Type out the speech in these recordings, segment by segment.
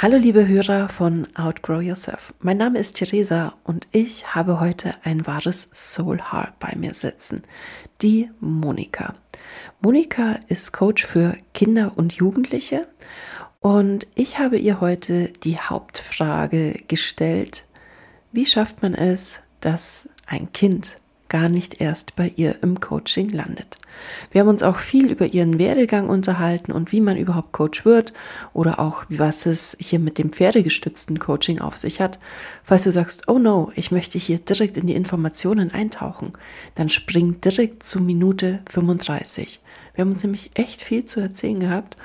Hallo liebe Hörer von Outgrow Yourself. Mein Name ist Theresa und ich habe heute ein wahres Soul Heart bei mir sitzen. Die Monika. Monika ist Coach für Kinder und Jugendliche und ich habe ihr heute die Hauptfrage gestellt, wie schafft man es, dass ein Kind gar nicht erst bei ihr im Coaching landet. Wir haben uns auch viel über ihren Werdegang unterhalten und wie man überhaupt Coach wird oder auch was es hier mit dem pferdegestützten Coaching auf sich hat. Falls du sagst, oh no, ich möchte hier direkt in die Informationen eintauchen, dann spring direkt zu Minute 35. Wir haben uns nämlich echt viel zu erzählen gehabt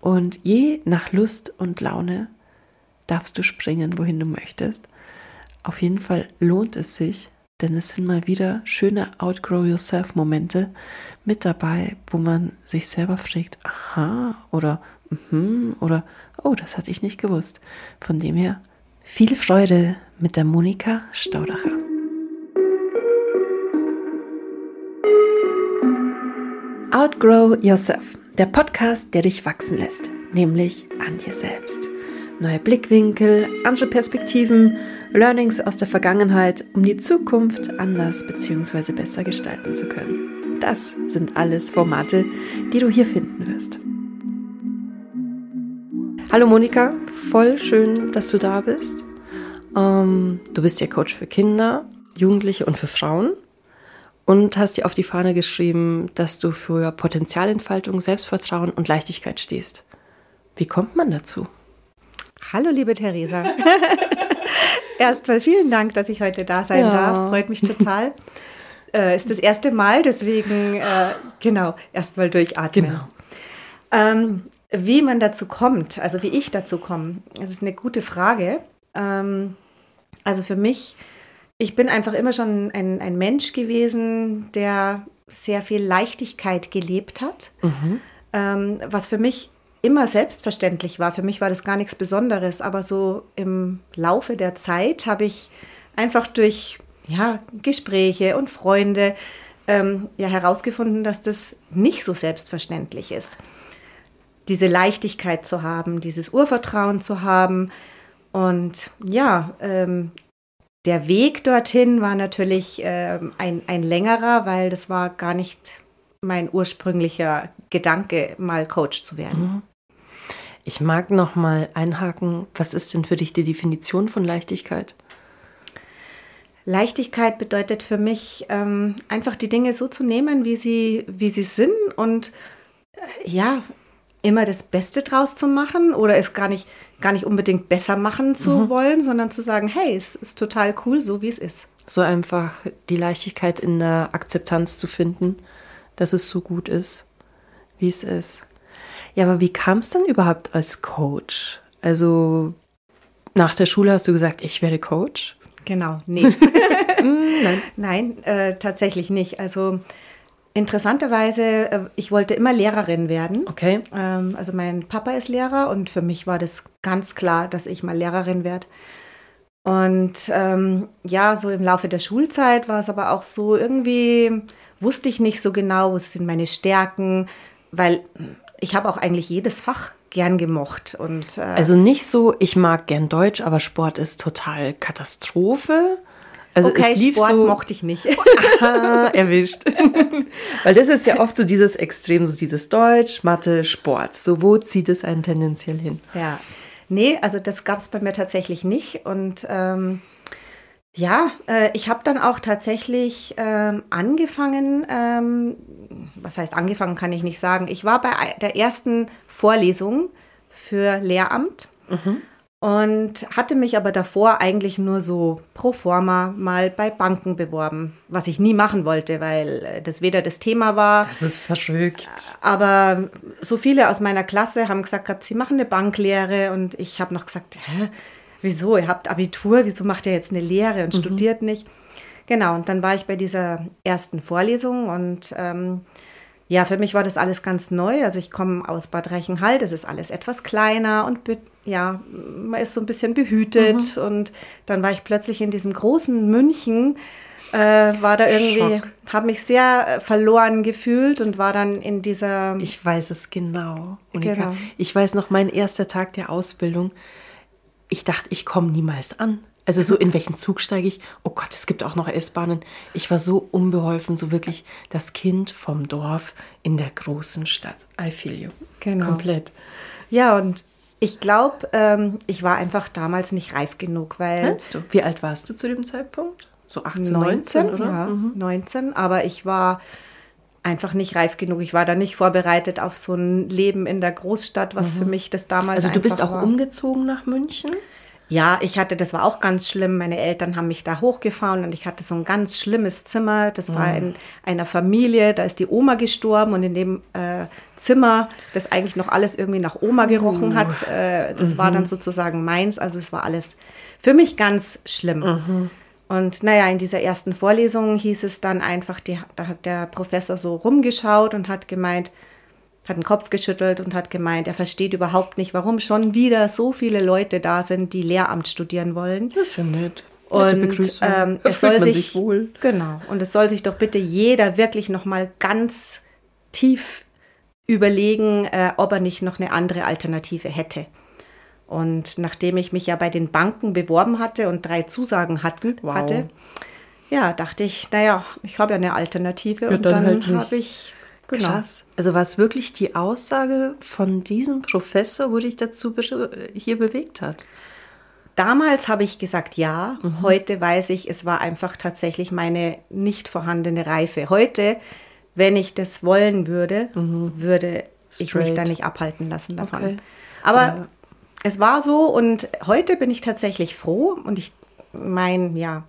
und je nach Lust und Laune darfst du springen, wohin du möchtest. Auf jeden Fall lohnt es sich, denn es sind mal wieder schöne Outgrow Yourself Momente mit dabei, wo man sich selber fragt, aha, oder mhm, oder oh, das hatte ich nicht gewusst. Von dem her viel Freude mit der Monika Staudacher. Outgrow Yourself, der Podcast, der dich wachsen lässt, nämlich an dir selbst neue Blickwinkel, andere Perspektiven, Learnings aus der Vergangenheit, um die Zukunft anders bzw. besser gestalten zu können. Das sind alles Formate, die du hier finden wirst. Hallo Monika, voll schön, dass du da bist. Ähm, du bist ja Coach für Kinder, Jugendliche und für Frauen und hast dir auf die Fahne geschrieben, dass du für Potenzialentfaltung, Selbstvertrauen und Leichtigkeit stehst. Wie kommt man dazu? Hallo, liebe Theresa. Erstmal vielen Dank, dass ich heute da sein ja. darf. Freut mich total. Äh, ist das erste Mal, deswegen, äh, genau, erstmal durchatmen. Genau. Ähm, wie man dazu kommt, also wie ich dazu komme, das ist eine gute Frage. Ähm, also für mich, ich bin einfach immer schon ein, ein Mensch gewesen, der sehr viel Leichtigkeit gelebt hat. Mhm. Ähm, was für mich immer selbstverständlich war. Für mich war das gar nichts Besonderes, aber so im Laufe der Zeit habe ich einfach durch ja, Gespräche und Freunde ähm, ja, herausgefunden, dass das nicht so selbstverständlich ist. Diese Leichtigkeit zu haben, dieses Urvertrauen zu haben. Und ja, ähm, der Weg dorthin war natürlich ähm, ein, ein längerer, weil das war gar nicht mein ursprünglicher Gedanke, mal Coach zu werden. Ich mag noch mal einhaken, was ist denn für dich die Definition von Leichtigkeit? Leichtigkeit bedeutet für mich ähm, einfach die Dinge so zu nehmen, wie sie, wie sie sind und äh, ja, immer das Beste draus zu machen oder es gar nicht, gar nicht unbedingt besser machen zu mhm. wollen, sondern zu sagen, hey, es ist total cool, so wie es ist. So einfach die Leichtigkeit in der Akzeptanz zu finden, dass es so gut ist, wie es ist. Ja, aber wie kam es denn überhaupt als Coach? Also nach der Schule hast du gesagt, ich werde Coach? Genau, nee. Mm, nein, Nein äh, tatsächlich nicht. Also interessanterweise, äh, ich wollte immer Lehrerin werden. Okay. Ähm, also mein Papa ist Lehrer und für mich war das ganz klar, dass ich mal Lehrerin werde. Und ähm, ja, so im Laufe der Schulzeit war es aber auch so, irgendwie wusste ich nicht so genau, was sind meine Stärken, weil ich habe auch eigentlich jedes Fach gern gemocht. Und, äh also nicht so, ich mag gern Deutsch, aber Sport ist total Katastrophe. Also okay, Sport so, mochte ich nicht. Aha, erwischt. Weil das ist ja oft so dieses Extrem, so dieses Deutsch, Mathe, Sport. So, wo zieht es einen tendenziell hin? Ja. Nee, also das gab es bei mir tatsächlich nicht. Und ähm, ja, äh, ich habe dann auch tatsächlich ähm, angefangen, ähm, was heißt angefangen, kann ich nicht sagen. Ich war bei der ersten Vorlesung für Lehramt mhm. und hatte mich aber davor eigentlich nur so pro forma mal bei Banken beworben, was ich nie machen wollte, weil äh, das weder das Thema war. Das ist verschwückt. Aber so viele aus meiner Klasse haben gesagt, sie machen eine Banklehre und ich habe noch gesagt, hä? Wieso, ihr habt Abitur, wieso macht ihr jetzt eine Lehre und mhm. studiert nicht? Genau, und dann war ich bei dieser ersten Vorlesung und ähm, ja, für mich war das alles ganz neu. Also ich komme aus Bad Reichenhall, das ist alles etwas kleiner und ja, man ist so ein bisschen behütet. Mhm. Und dann war ich plötzlich in diesem großen München, äh, war da irgendwie, habe mich sehr äh, verloren gefühlt und war dann in dieser. Ich weiß es genau, Monika. Genau. Ich weiß noch, mein erster Tag der Ausbildung ich dachte, ich komme niemals an. Also so in welchen Zug steige ich? Oh Gott, es gibt auch noch S-Bahnen. Ich war so unbeholfen, so wirklich das Kind vom Dorf in der großen Stadt. I feel you. Genau. Komplett. Ja, und ich glaube, ähm, ich war einfach damals nicht reif genug, weil. Meinst du? Wie alt warst du zu dem Zeitpunkt? So 18, 19, 19, oder? Ja, Mhm. 19, aber ich war einfach nicht reif genug. Ich war da nicht vorbereitet auf so ein Leben in der Großstadt, was für mich das damals Also du bist auch war. umgezogen nach München? Ja, ich hatte, das war auch ganz schlimm. Meine Eltern haben mich da hochgefahren und ich hatte so ein ganz schlimmes Zimmer. Das war in einer Familie, da ist die Oma gestorben und in dem äh, Zimmer, das eigentlich noch alles irgendwie nach Oma gerochen hat, äh, das war dann sozusagen meins. Also es war alles für mich ganz schlimm. Und naja, in dieser ersten Vorlesung hieß es dann einfach, die, da hat der Professor so rumgeschaut und hat gemeint, hat den Kopf geschüttelt und hat gemeint, er versteht überhaupt nicht, warum schon wieder so viele Leute da sind, die Lehramt studieren wollen. Das ist ja nett. Und ähm, es soll man sich, wohl. genau und es soll sich doch bitte jeder wirklich noch mal ganz tief überlegen, äh, ob er nicht noch eine andere Alternative hätte. Und nachdem ich mich ja bei den Banken beworben hatte und drei Zusagen hatten, Wow. hatte, ja, dachte ich, naja, ich habe ja eine Alternative und dann dann, halt habe ich genau. Krass. Also war es wirklich die Aussage von diesem Professor, wo dich dazu be hier bewegt hat? Damals habe ich gesagt ja. Mhm. Heute weiß ich, es war einfach tatsächlich meine nicht vorhandene Reife. Heute, wenn ich das wollen würde, würde ich mich Mhm. Straight. da nicht abhalten lassen davon. Okay. Aber Ja. Es war so und heute bin ich tatsächlich froh und ich mein ja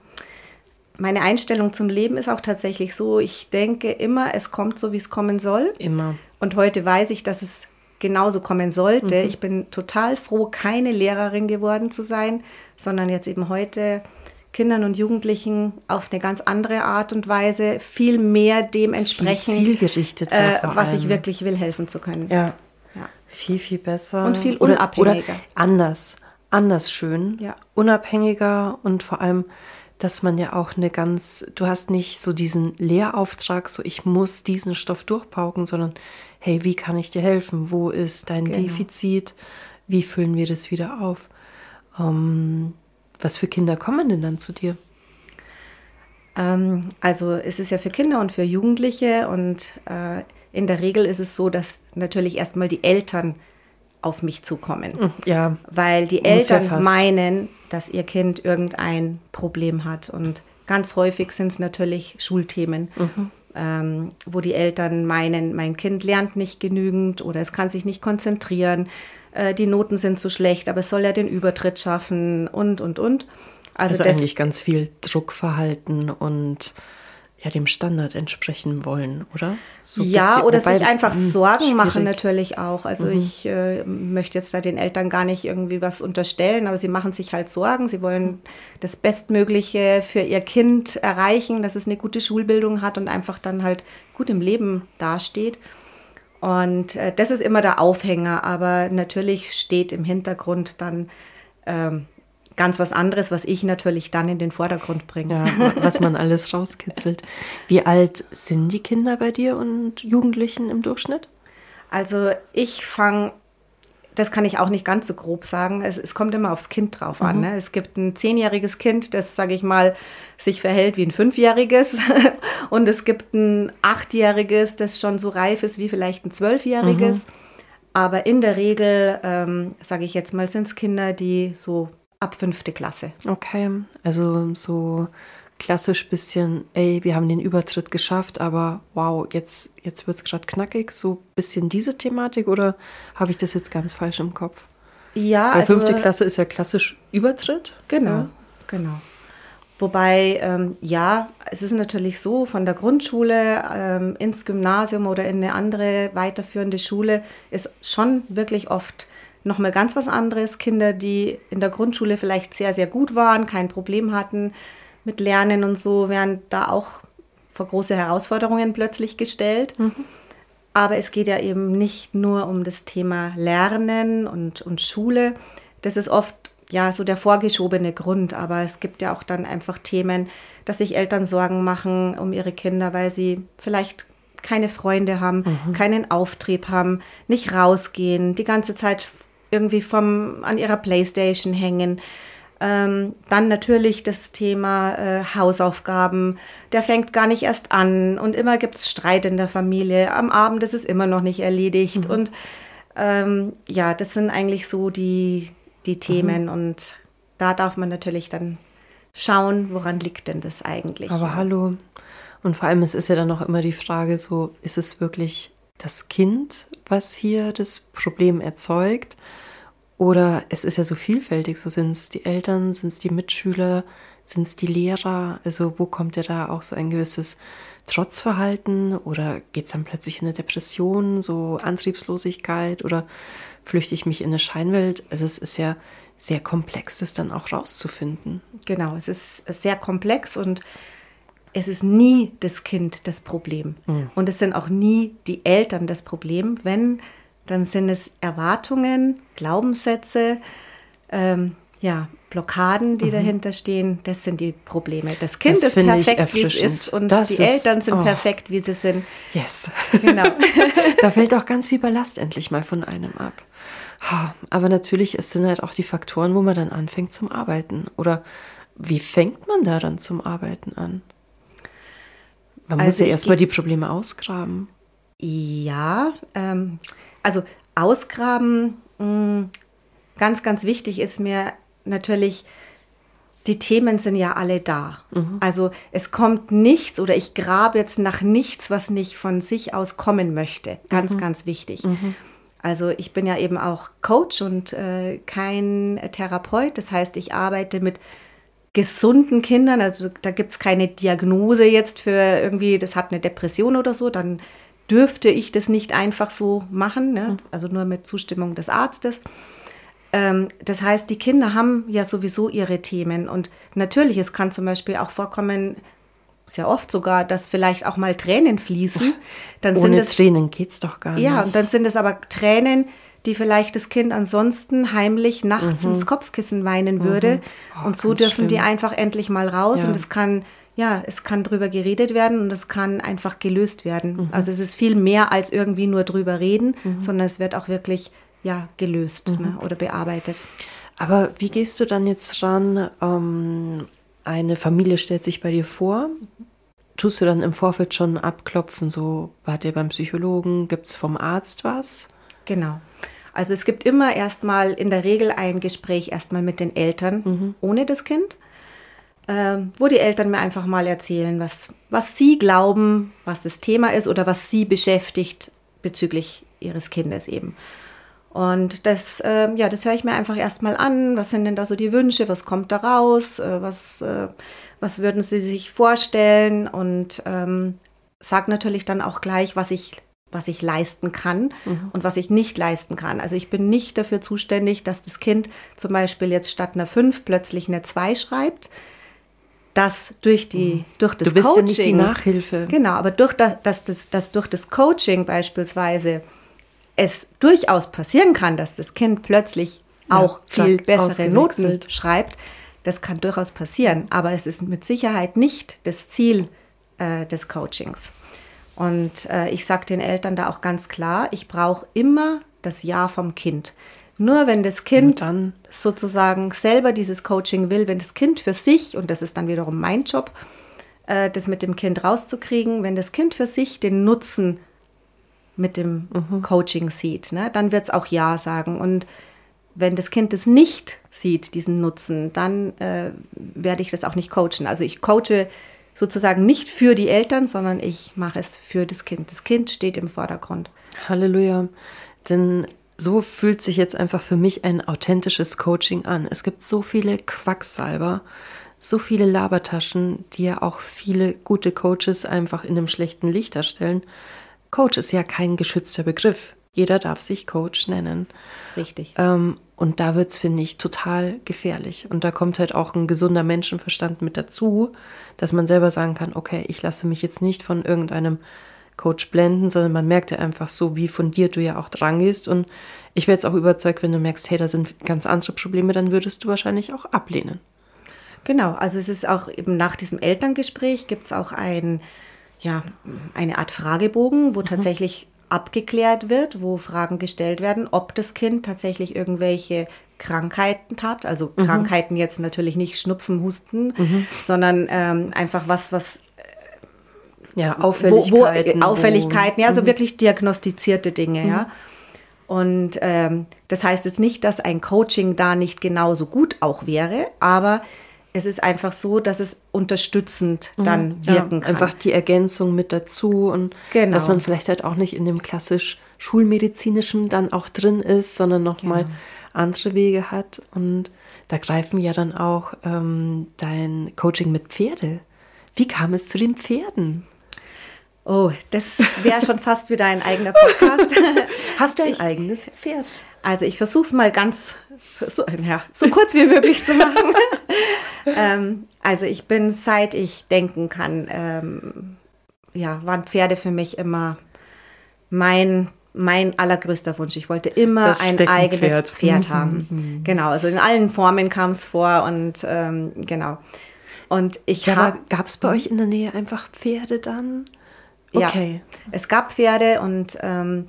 meine Einstellung zum Leben ist auch tatsächlich so, ich denke immer, es kommt so, wie es kommen soll. Immer. Und heute weiß ich, dass es genauso kommen sollte. Ich bin total froh, keine Lehrerin geworden zu sein, sondern jetzt eben heute Kindern und Jugendlichen auf eine ganz andere Art und Weise viel mehr dem entsprechen, zielgerichteter äh, was ich wirklich will, helfen zu können. Ja. Viel, viel besser. Und viel oder, unabhängiger. Oder anders. Anders schön. Ja. Unabhängiger und vor allem, dass man ja auch eine ganz, du hast nicht so diesen Lehrauftrag, so ich muss diesen Stoff durchpauken, sondern hey, wie kann ich dir helfen? Wo ist dein Genau. Defizit? Wie füllen wir das wieder auf? Ähm, was für Kinder kommen denn dann zu dir? Ähm, also es ist ja für Kinder und für Jugendliche und äh, in der Regel ist es so, dass natürlich erstmal die Eltern auf mich zukommen. Ja, weil die ja Eltern fast. meinen, dass ihr Kind irgendein Problem hat. Und ganz häufig sind es natürlich Schulthemen, Mhm. ähm, wo die Eltern meinen, mein Kind lernt nicht genügend oder es kann sich nicht konzentrieren, äh, die Noten sind zu schlecht, aber es soll ja den Übertritt schaffen und, und, und. Also, also eigentlich ganz viel Druckverhalten und ja, dem Standard entsprechen wollen, oder? So ja, bisschen- oder sich einfach hm, Sorgen machen schwierig. Mhm. natürlich auch. Also ich äh, möchte jetzt da den Eltern gar nicht irgendwie was unterstellen, aber sie machen sich halt Sorgen. Sie wollen das Bestmögliche für ihr Kind erreichen, dass es eine gute Schulbildung hat und einfach dann halt gut im Leben dasteht. Und äh, das ist immer der Aufhänger, aber natürlich steht im Hintergrund dann ähm, ganz was anderes, was ich natürlich dann in den Vordergrund bringe. Ja, was man alles rauskitzelt. Wie alt sind die Kinder bei dir und Jugendlichen im Durchschnitt? Also ich fange, das kann ich auch nicht ganz so grob sagen, es, es kommt immer aufs Kind drauf an. Ne? Es gibt ein zehnjähriges Kind, das, sage ich mal, sich verhält wie ein fünfjähriges und es gibt ein achtjähriges, das schon so reif ist wie vielleicht ein zwölfjähriges. Aber in der Regel, ähm, sage ich jetzt mal, sind es Kinder, die so ab fünfte Klasse. Okay, also so klassisch bisschen, ey, wir haben den Übertritt geschafft, aber wow, jetzt, jetzt wird es gerade knackig. So bisschen diese Thematik oder habe ich das jetzt ganz falsch im Kopf? Ja, Weil also fünfte Klasse ist ja klassisch Übertritt. Genau, Ja. genau. Wobei, ähm, ja, es ist natürlich so, von der Grundschule ähm, ins Gymnasium oder in eine andere weiterführende Schule ist schon wirklich oft nochmal ganz was anderes. Kinder, die in der Grundschule vielleicht sehr, sehr gut waren, kein Problem hatten mit Lernen und so, werden da auch vor große Herausforderungen plötzlich gestellt. Aber es geht ja eben nicht nur um das Thema Lernen und, und Schule. Das ist oft ja so der vorgeschobene Grund, aber es gibt ja auch dann einfach Themen, dass sich Eltern Sorgen machen um ihre Kinder, weil sie vielleicht keine Freunde haben, keinen Auftrieb haben, nicht rausgehen, die ganze Zeit irgendwie vom, an ihrer Playstation hängen. Ähm, dann natürlich das Thema äh, Hausaufgaben. Der fängt gar nicht erst an und immer gibt es Streit in der Familie. Am Abend ist es immer noch nicht erledigt. Mhm. Und ähm, ja, das sind eigentlich so die, die Themen. Mhm. Und da darf man natürlich dann schauen, woran liegt denn das eigentlich. Aber hallo. Und vor allem, es ist ja dann auch immer die Frage so, ist es wirklich das Kind, was hier das Problem erzeugt? Oder es ist ja so vielfältig, so sind es die Eltern, sind es die Mitschüler, sind es die Lehrer? Also wo kommt ja da auch so ein gewisses Trotzverhalten oder geht es dann plötzlich in eine Depression, so Antriebslosigkeit oder flüchte ich mich in eine Scheinwelt? Also es ist ja sehr komplex, das dann auch rauszufinden. Genau, es ist sehr komplex und es ist nie das Kind das Problem. Mhm. Und es sind auch nie die Eltern das Problem, wenn dann sind es Erwartungen, Glaubenssätze, ähm, ja, Blockaden, die mhm. dahinter stehen. Das sind die Probleme. Das Kind das ist perfekt, wie es ist und das die ist, Eltern sind oh. perfekt, wie sie sind. Yes. Genau. da fällt auch ganz viel Ballast endlich mal von einem ab. Aber natürlich, es sind halt auch die Faktoren, wo man dann anfängt zum Arbeiten. Oder wie fängt man da dann zum Arbeiten an? Man also muss ja erstmal die Probleme ausgraben. Ja, ähm, also ausgraben, mh, mm, ganz, ganz wichtig ist mir natürlich, die Themen sind ja alle da. Mhm. Also es kommt nichts oder ich grabe jetzt nach nichts, was nicht von sich aus kommen möchte. Ganz, mhm. ganz wichtig. Mhm. Also ich bin ja eben auch Coach und äh, kein Therapeut. Das heißt, ich arbeite mit gesunden Kindern. Also da gibt es keine Diagnose jetzt für irgendwie, das hat eine Depression oder so. Dann dürfte ich das nicht einfach so machen, ne? Mhm. also nur mit Zustimmung des Arztes. Ähm, das heißt, die Kinder haben ja sowieso ihre Themen und natürlich, es kann zum Beispiel auch vorkommen, sehr oft sogar, dass vielleicht auch mal Tränen fließen. Dann Ohne sind es, Tränen es doch gar nicht. Ja, und dann sind es aber Tränen, die vielleicht das Kind ansonsten heimlich nachts mhm. ins Kopfkissen weinen würde. Mhm. Oh, und so dürfen schlimm. die einfach endlich mal raus ja. und es kann ja, es kann drüber geredet werden und es kann einfach gelöst werden. Mhm. Also es ist viel mehr als irgendwie nur drüber reden, mhm. sondern es wird auch wirklich ja, gelöst mhm. ne, oder bearbeitet. Aber wie gehst du dann jetzt ran? Ähm, eine Familie stellt sich bei dir vor. Tust du dann im Vorfeld schon abklopfen, so wart ihr beim Psychologen, gibt es vom Arzt was? Genau. Also es gibt immer erstmal in der Regel ein Gespräch erstmal mit den Eltern mhm. ohne das Kind ähm, wo die Eltern mir einfach mal erzählen, was, was sie glauben, was das Thema ist oder was sie beschäftigt bezüglich ihres Kindes eben. Und das, äh, ja, das höre ich mir einfach erstmal an. Was sind denn da so die Wünsche? Was kommt da raus? Äh, was, äh, was würden Sie sich vorstellen? Und ähm, sage natürlich dann auch gleich, was ich, was ich leisten kann mhm. und was ich nicht leisten kann. Also ich bin nicht dafür zuständig, dass das Kind zum Beispiel jetzt statt einer 5 plötzlich eine 2 schreibt dass durch die mhm. durch das du bist Coaching ja nicht die Nachhilfe. Genau aber durch das, dass das dass durch das Coaching beispielsweise es durchaus passieren kann dass das Kind plötzlich ja, auch viel bessere Noten schreibt das kann durchaus passieren. Aber es ist mit Sicherheit nicht das Ziel äh, des Coachings. Und äh, ich sage den Eltern da auch ganz klar ich brauche immer das Ja vom Kind nur wenn das Kind dann sozusagen selber dieses Coaching will, wenn das Kind für sich, und das ist dann wiederum mein Job, äh, das mit dem Kind rauszukriegen, wenn das Kind für sich den Nutzen mit dem mhm. Coaching sieht, ne, dann wird es auch Ja sagen. Und wenn das Kind es nicht sieht, diesen Nutzen, dann äh, werde ich das auch nicht coachen. Also ich coache sozusagen nicht für die Eltern, sondern ich mache es für das Kind. Das Kind steht im Vordergrund. Halleluja. Denn so fühlt sich jetzt einfach für mich ein authentisches Coaching an. Es gibt so viele Quacksalber, so viele Labertaschen, die ja auch viele gute Coaches einfach in einem schlechten Licht darstellen. Coach ist ja kein geschützter Begriff. Jeder darf sich Coach nennen. Richtig. Ähm, und da wird es, finde ich, total gefährlich. Und da kommt halt auch ein gesunder Menschenverstand mit dazu, dass man selber sagen kann, okay, ich lasse mich jetzt nicht von irgendeinem Coach blenden, sondern man merkt ja einfach so, wie fundiert du ja auch dran gehst. Und ich wäre jetzt auch überzeugt, wenn du merkst, hey, da sind ganz andere Probleme, dann würdest du wahrscheinlich auch ablehnen. Genau, also es ist auch eben nach diesem Elterngespräch gibt es auch ein, ja, eine Art Fragebogen, wo mhm. tatsächlich abgeklärt wird, wo Fragen gestellt werden, ob das Kind tatsächlich irgendwelche Krankheiten hat. Also mhm. Krankheiten jetzt natürlich nicht Schnupfen, Husten, mhm. sondern ähm, einfach was, was ja, Auffälligkeiten. Wo, wo, Auffälligkeiten, ja, so mhm. wirklich diagnostizierte Dinge, ja. Mhm. Und ähm, das heißt jetzt nicht, dass ein Coaching da nicht genauso gut auch wäre, aber es ist einfach so, dass es unterstützend mhm. dann wirken ja, kann. Einfach die Ergänzung mit dazu und genau. dass man vielleicht halt auch nicht in dem klassisch schulmedizinischen dann auch drin ist, sondern nochmal genau. andere Wege hat. Und da greifen ja dann auch ähm, dein Coaching mit Pferde. Wie kam es zu den Pferden? Oh, das wäre schon fast wieder ein eigener Podcast. Hast du ein ich, eigenes Pferd? Also ich versuche es mal ganz so, ja, so kurz wie möglich zu machen. ähm, also ich bin, seit ich denken kann, ähm, ja, waren Pferde für mich immer mein mein allergrößter Wunsch. Ich wollte immer ein eigenes Pferd haben. Mhm. Genau, also in allen Formen kam es vor und ähm, genau. Und ich ja, habe. Gab es bei euch in der Nähe einfach Pferde dann? Okay. Ja, es gab Pferde und ähm,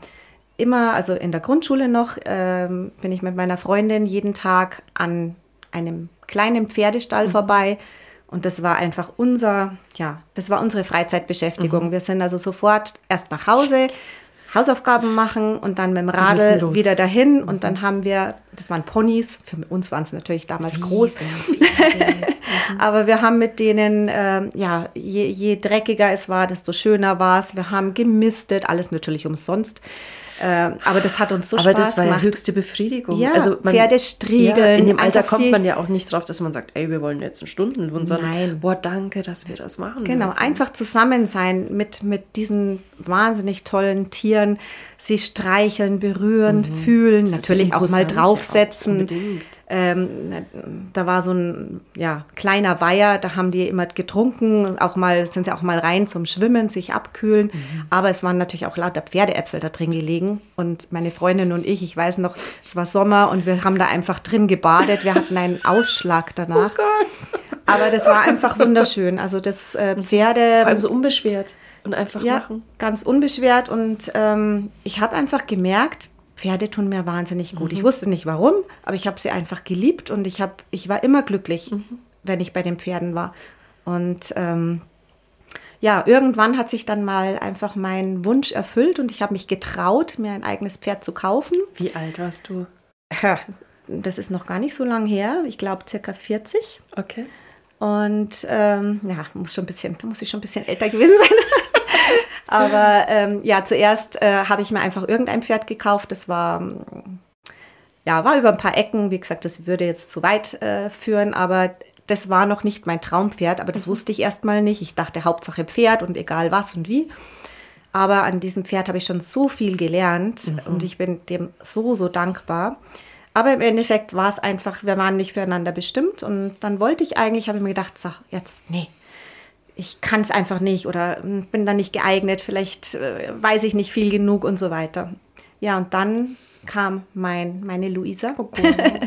immer, also in der Grundschule noch, ähm, bin ich mit meiner Freundin jeden Tag an einem kleinen Pferdestall mhm. vorbei. Und das war einfach unser, ja, das war unsere Freizeitbeschäftigung. Mhm. Wir sind also sofort erst nach Hause, Hausaufgaben machen und dann mit dem Radl wieder dahin. Und mhm. dann haben wir, das waren Ponys, für uns waren es natürlich damals Riesen. groß. Aber wir haben mit denen, äh, ja, je, je dreckiger es war, desto schöner war es. Wir haben gemistet, alles natürlich umsonst. Äh, aber das hat uns so aber Spaß gemacht. Aber das war ja höchste Befriedigung. Ja, also man, Pferdestriegeln. Ja, in dem Alter kommt man ja auch nicht drauf, dass man sagt, ey, wir wollen jetzt einen Stundenlohn, sondern, Nein. boah, danke, dass wir das machen. Genau, dürfen. einfach zusammen sein mit, mit diesen wahnsinnig tollen Tieren sie streicheln, berühren, mhm. fühlen, das natürlich auch mal draufsetzen. Ähm, da war so ein ja, kleiner Weiher, da haben die immer getrunken, auch mal sind sie auch mal rein zum Schwimmen, sich abkühlen. Mhm. Aber es waren natürlich auch lauter Pferdeäpfel da drin gelegen. Und meine Freundin und ich, ich weiß noch, es war Sommer und wir haben da einfach drin gebadet. Wir hatten einen Ausschlag danach. Oh Aber das war einfach wunderschön. Also das äh, Pferde. Vor allem so unbeschwert und einfach ja, machen. Ganz unbeschwert. Und ähm, ich habe einfach gemerkt, Pferde tun mir wahnsinnig gut. Mhm. Ich wusste nicht warum, aber ich habe sie einfach geliebt und ich, hab, ich war immer glücklich, mhm. wenn ich bei den Pferden war. Und ähm, ja, irgendwann hat sich dann mal einfach mein Wunsch erfüllt und ich habe mich getraut, mir ein eigenes Pferd zu kaufen. Wie alt warst du? Das ist noch gar nicht so lange her. Ich glaube circa 40. Okay. Und ähm, ja, muss schon ein bisschen, da muss ich schon ein bisschen älter gewesen sein. Aber ähm, ja, zuerst äh, habe ich mir einfach irgendein Pferd gekauft. Das war, ja, war über ein paar Ecken. Wie gesagt, das würde jetzt zu weit äh, führen, aber das war noch nicht mein Traumpferd. Aber das mhm. wusste ich erstmal nicht. Ich dachte, Hauptsache Pferd und egal was und wie. Aber an diesem Pferd habe ich schon so viel gelernt mhm. und ich bin dem so, so dankbar. Aber im Endeffekt war es einfach, wir waren nicht füreinander bestimmt. Und dann wollte ich eigentlich, habe ich mir gedacht, so, jetzt, nee, ich kann es einfach nicht oder hm, bin da nicht geeignet, vielleicht äh, weiß ich nicht viel genug und so weiter. Ja, und dann kam mein, meine Luisa. Oh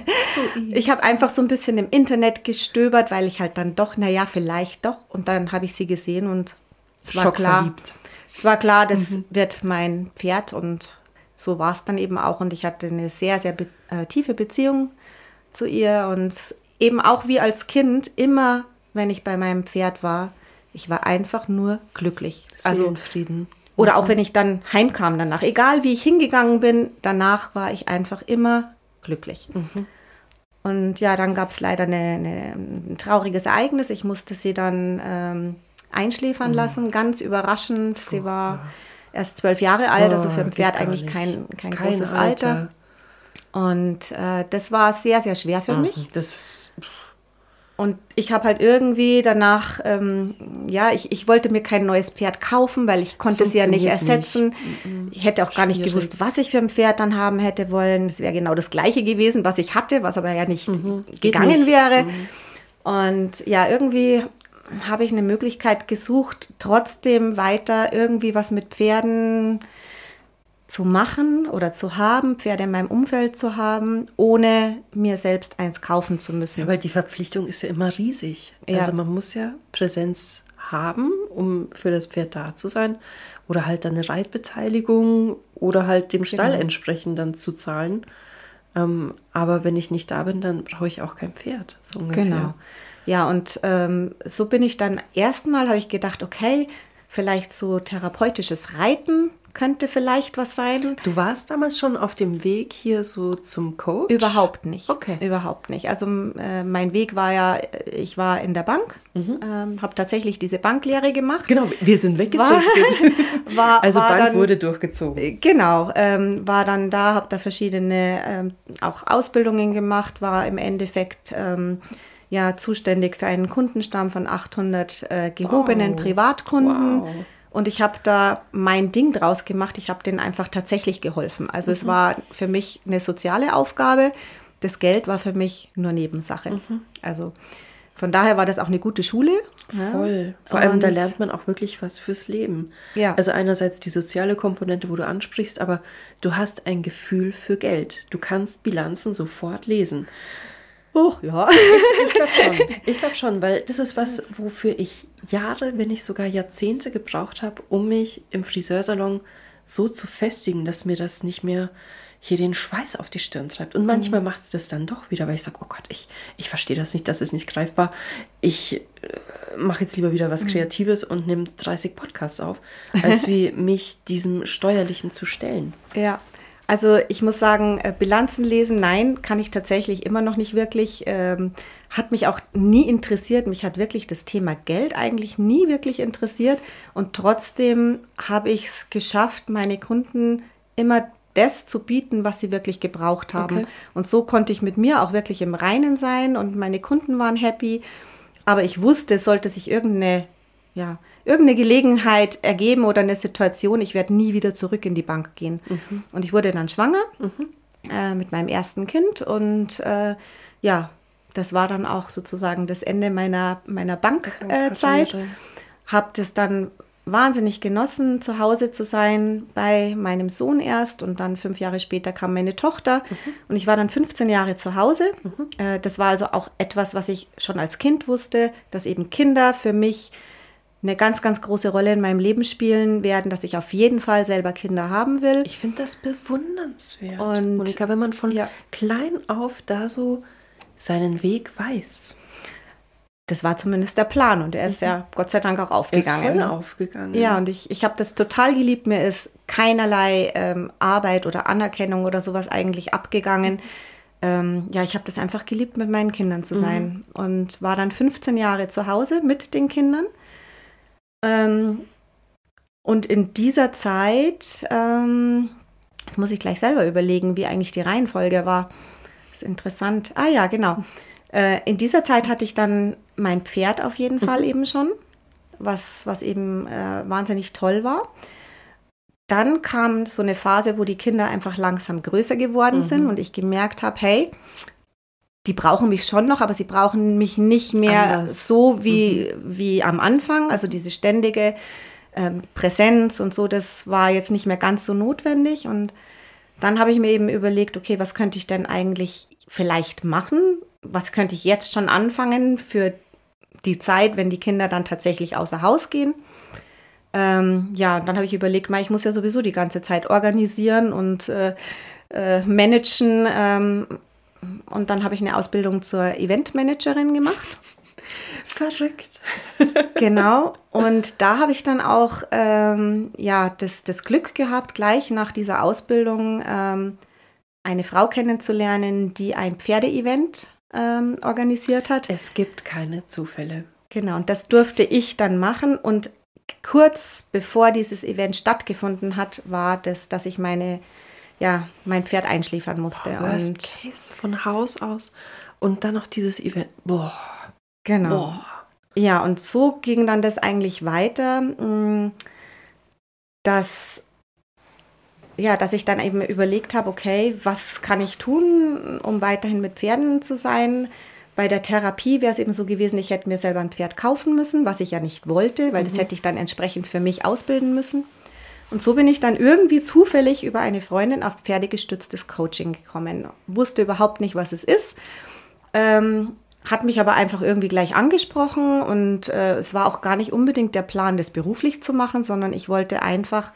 ich habe einfach so ein bisschen im Internet gestöbert, weil ich halt dann doch, naja, vielleicht doch. Und dann habe ich sie gesehen und es war klar. Verliebt. Es war klar, das mhm. wird mein Pferd und so war es dann eben auch. Und ich hatte eine sehr, sehr be äh, tiefe Beziehung zu ihr und eben auch wie als Kind immer, wenn ich bei meinem Pferd war, ich war einfach nur glücklich. Also Frieden. Oder auch wenn ich dann heimkam danach, egal wie ich hingegangen bin, danach war ich einfach immer glücklich. Mhm. Und ja, dann gab es leider eine, eine, ein trauriges Ereignis. Ich musste sie dann ähm, einschläfern mhm. lassen, ganz überraschend. Sie war ja. erst zwölf Jahre alt, also für ein oh, Pferd eigentlich kein, kein, kein großes Alter. Alter. Und äh, das war sehr, sehr schwer für mhm. mich. Das ist und ich habe halt irgendwie danach, ähm, ja, ich, ich wollte mir kein neues Pferd kaufen, weil ich konnte es ja nicht ersetzen. Nicht. Ich hätte auch gar nicht gewusst, was ich für ein Pferd dann haben hätte wollen. Es wäre genau das gleiche gewesen, was ich hatte, was aber ja nicht mhm. gegangen nicht. wäre. Mhm. Und ja, irgendwie habe ich eine Möglichkeit gesucht, trotzdem weiter irgendwie was mit Pferden zu machen oder zu haben, Pferde in meinem Umfeld zu haben, ohne mir selbst eins kaufen zu müssen. Ja, weil die Verpflichtung ist ja immer riesig. Ja. Also man muss ja Präsenz haben, um für das Pferd da zu sein. Oder halt dann eine Reitbeteiligung, oder halt dem Stall genau. entsprechend dann zu zahlen. Ähm, aber wenn ich nicht da bin, dann brauche ich auch kein Pferd. So ungefähr. Genau. Ja, und ähm, so bin ich dann erstmal, habe ich gedacht, okay, vielleicht so therapeutisches Reiten könnte vielleicht was sein. Du warst damals schon auf dem Weg hier so zum Coach? Überhaupt nicht. Okay. Überhaupt nicht. Also äh, mein Weg war ja, ich war in der Bank, mhm. ähm, habe tatsächlich diese Banklehre gemacht. Genau, wir sind. War, also Bank dann, wurde durchgezogen. Äh, genau, ähm, war dann da, habe da verschiedene ähm, auch Ausbildungen gemacht, war im Endeffekt ähm, ja zuständig für einen Kundenstamm von 800 äh, gehobenen wow. Privatkunden. Wow und ich habe da mein Ding draus gemacht. Ich habe denen einfach tatsächlich geholfen. Also mhm. es war für mich eine soziale Aufgabe. Das Geld war für mich nur Nebensache. Mhm. Also von daher war das auch eine gute Schule. Voll. Vor allem, da lernt man auch wirklich was fürs Leben. Ja. Also einerseits die soziale Komponente, wo du ansprichst, aber du hast ein Gefühl für Geld. Du kannst Bilanzen sofort lesen. Oh, ja. Ich, ich glaube schon. Ich glaube schon, weil das ist was, wofür ich Jahre, wenn nicht sogar Jahrzehnte gebraucht habe, um mich im Friseursalon so zu festigen, dass mir das nicht mehr hier den Schweiß auf die Stirn treibt. Und manchmal mhm. macht es das dann doch wieder, weil ich sage, oh Gott, ich, ich verstehe das nicht, das ist nicht greifbar. Ich äh, mache jetzt lieber wieder was mhm. Kreatives und nehme 30 Podcasts auf, als wie mich diesem Steuerlichen zu stellen. Ja, also ich muss sagen, äh, Bilanzen lesen, nein, kann ich tatsächlich immer noch nicht wirklich. Ähm, hat mich auch nie interessiert. Mich hat wirklich das Thema Geld eigentlich nie wirklich interessiert. Und trotzdem habe ich es geschafft, meine Kunden immer das zu bieten, was sie wirklich gebraucht haben. Okay. Und so konnte ich mit mir auch wirklich im Reinen sein und meine Kunden waren happy. Aber ich wusste, sollte sich irgendeine ja, irgendeine Gelegenheit ergeben oder eine Situation, ich werde nie wieder zurück in die Bank gehen. Mhm. Und ich wurde dann schwanger mhm. äh, mit meinem ersten Kind und äh, ja, das war dann auch sozusagen das Ende meiner, meiner Bankzeit. Äh, Habe das dann wahnsinnig genossen, zu Hause zu sein bei meinem Sohn erst und dann fünf Jahre später kam meine Tochter mhm. und ich war dann 15 Jahre zu Hause. Mhm. Äh, das war also auch etwas, was ich schon als Kind wusste, dass eben Kinder für mich eine ganz, ganz große Rolle in meinem Leben spielen werden, dass ich auf jeden Fall selber Kinder haben will. Ich finde das bewundernswert. Und Monika, wenn man von ja. klein auf da so seinen Weg weiß. Das war zumindest der Plan und er ist mhm. ja Gott sei Dank auch aufgegangen. Ist voll aufgegangen. Ja, und ich, ich habe das total geliebt. Mir ist keinerlei ähm, Arbeit oder Anerkennung oder sowas eigentlich abgegangen. Ähm, ja, ich habe das einfach geliebt, mit meinen Kindern zu sein mhm. und war dann 15 Jahre zu Hause mit den Kindern ähm, und in dieser Zeit, ähm, jetzt muss ich gleich selber überlegen, wie eigentlich die Reihenfolge war. Das ist interessant. Ah ja, genau. Äh, in dieser Zeit hatte ich dann mein Pferd auf jeden Fall mhm. eben schon, was, was eben äh, wahnsinnig toll war. Dann kam so eine Phase, wo die Kinder einfach langsam größer geworden mhm. sind und ich gemerkt habe, hey, die brauchen mich schon noch, aber sie brauchen mich nicht mehr Anders. so wie, mhm. wie am Anfang. Also diese ständige ähm, Präsenz und so, das war jetzt nicht mehr ganz so notwendig. Und dann habe ich mir eben überlegt, okay, was könnte ich denn eigentlich vielleicht machen? Was könnte ich jetzt schon anfangen für die Zeit, wenn die Kinder dann tatsächlich außer Haus gehen? Ähm, ja, dann habe ich überlegt, ich muss ja sowieso die ganze Zeit organisieren und äh, äh, managen. Ähm, und dann habe ich eine Ausbildung zur Eventmanagerin gemacht. Verrückt. genau. Und da habe ich dann auch ähm, ja, das, das Glück gehabt, gleich nach dieser Ausbildung ähm, eine Frau kennenzulernen, die ein Pferdeevent ähm, organisiert hat. Es gibt keine Zufälle. Genau, und das durfte ich dann machen. Und kurz bevor dieses Event stattgefunden hat, war das, dass ich meine ja, mein Pferd einschläfern musste. Boah, worst und Case von Haus aus und dann noch dieses Event. Boah. Genau. Boah. Ja, und so ging dann das eigentlich weiter, mm, dass ja, dass ich dann eben überlegt habe, okay, was kann ich tun, um weiterhin mit Pferden zu sein? Bei der Therapie wäre es eben so gewesen, ich hätte mir selber ein Pferd kaufen müssen, was ich ja nicht wollte, weil mhm. das hätte ich dann entsprechend für mich ausbilden müssen. Und so bin ich dann irgendwie zufällig über eine Freundin auf pferdegestütztes Coaching gekommen. Wusste überhaupt nicht, was es ist. Ähm, hat mich aber einfach irgendwie gleich angesprochen und äh, es war auch gar nicht unbedingt der Plan, das beruflich zu machen, sondern ich wollte einfach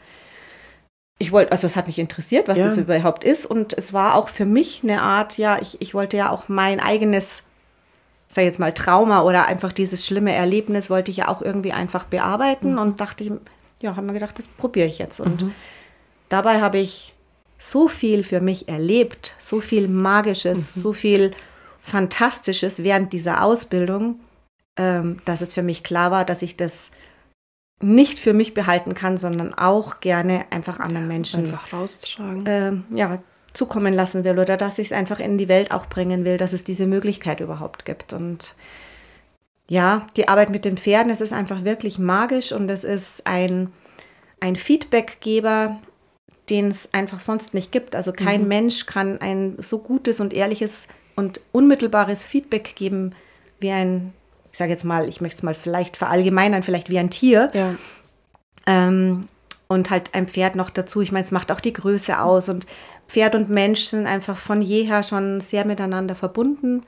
ich wollte, also es hat mich interessiert, was ja. das überhaupt ist. Und es war auch für mich eine Art, ja, ich, ich wollte ja auch mein eigenes, sag jetzt mal, Trauma oder einfach dieses schlimme Erlebnis wollte ich ja auch irgendwie einfach bearbeiten mhm. und dachte, ja, haben wir gedacht, das probiere ich jetzt. Und mhm. dabei habe ich so viel für mich erlebt, so viel Magisches, mhm. so viel Fantastisches während dieser Ausbildung, ähm, dass es für mich klar war, dass ich das nicht für mich behalten kann, sondern auch gerne einfach anderen Menschen einfach raustragen. Äh, ja, zukommen lassen will oder dass ich es einfach in die Welt auch bringen will, dass es diese Möglichkeit überhaupt gibt. Und ja, die Arbeit mit den Pferden, es ist einfach wirklich magisch und es ist ein, ein Feedbackgeber, den es einfach sonst nicht gibt. Also kein mhm. Mensch kann ein so gutes und ehrliches und unmittelbares Feedback geben wie ein ich sage jetzt mal, ich möchte es mal vielleicht verallgemeinern, vielleicht wie ein Tier. Ja. Ähm, und halt ein Pferd noch dazu. Ich meine, es macht auch die Größe aus. Und Pferd und Mensch sind einfach von jeher schon sehr miteinander verbunden.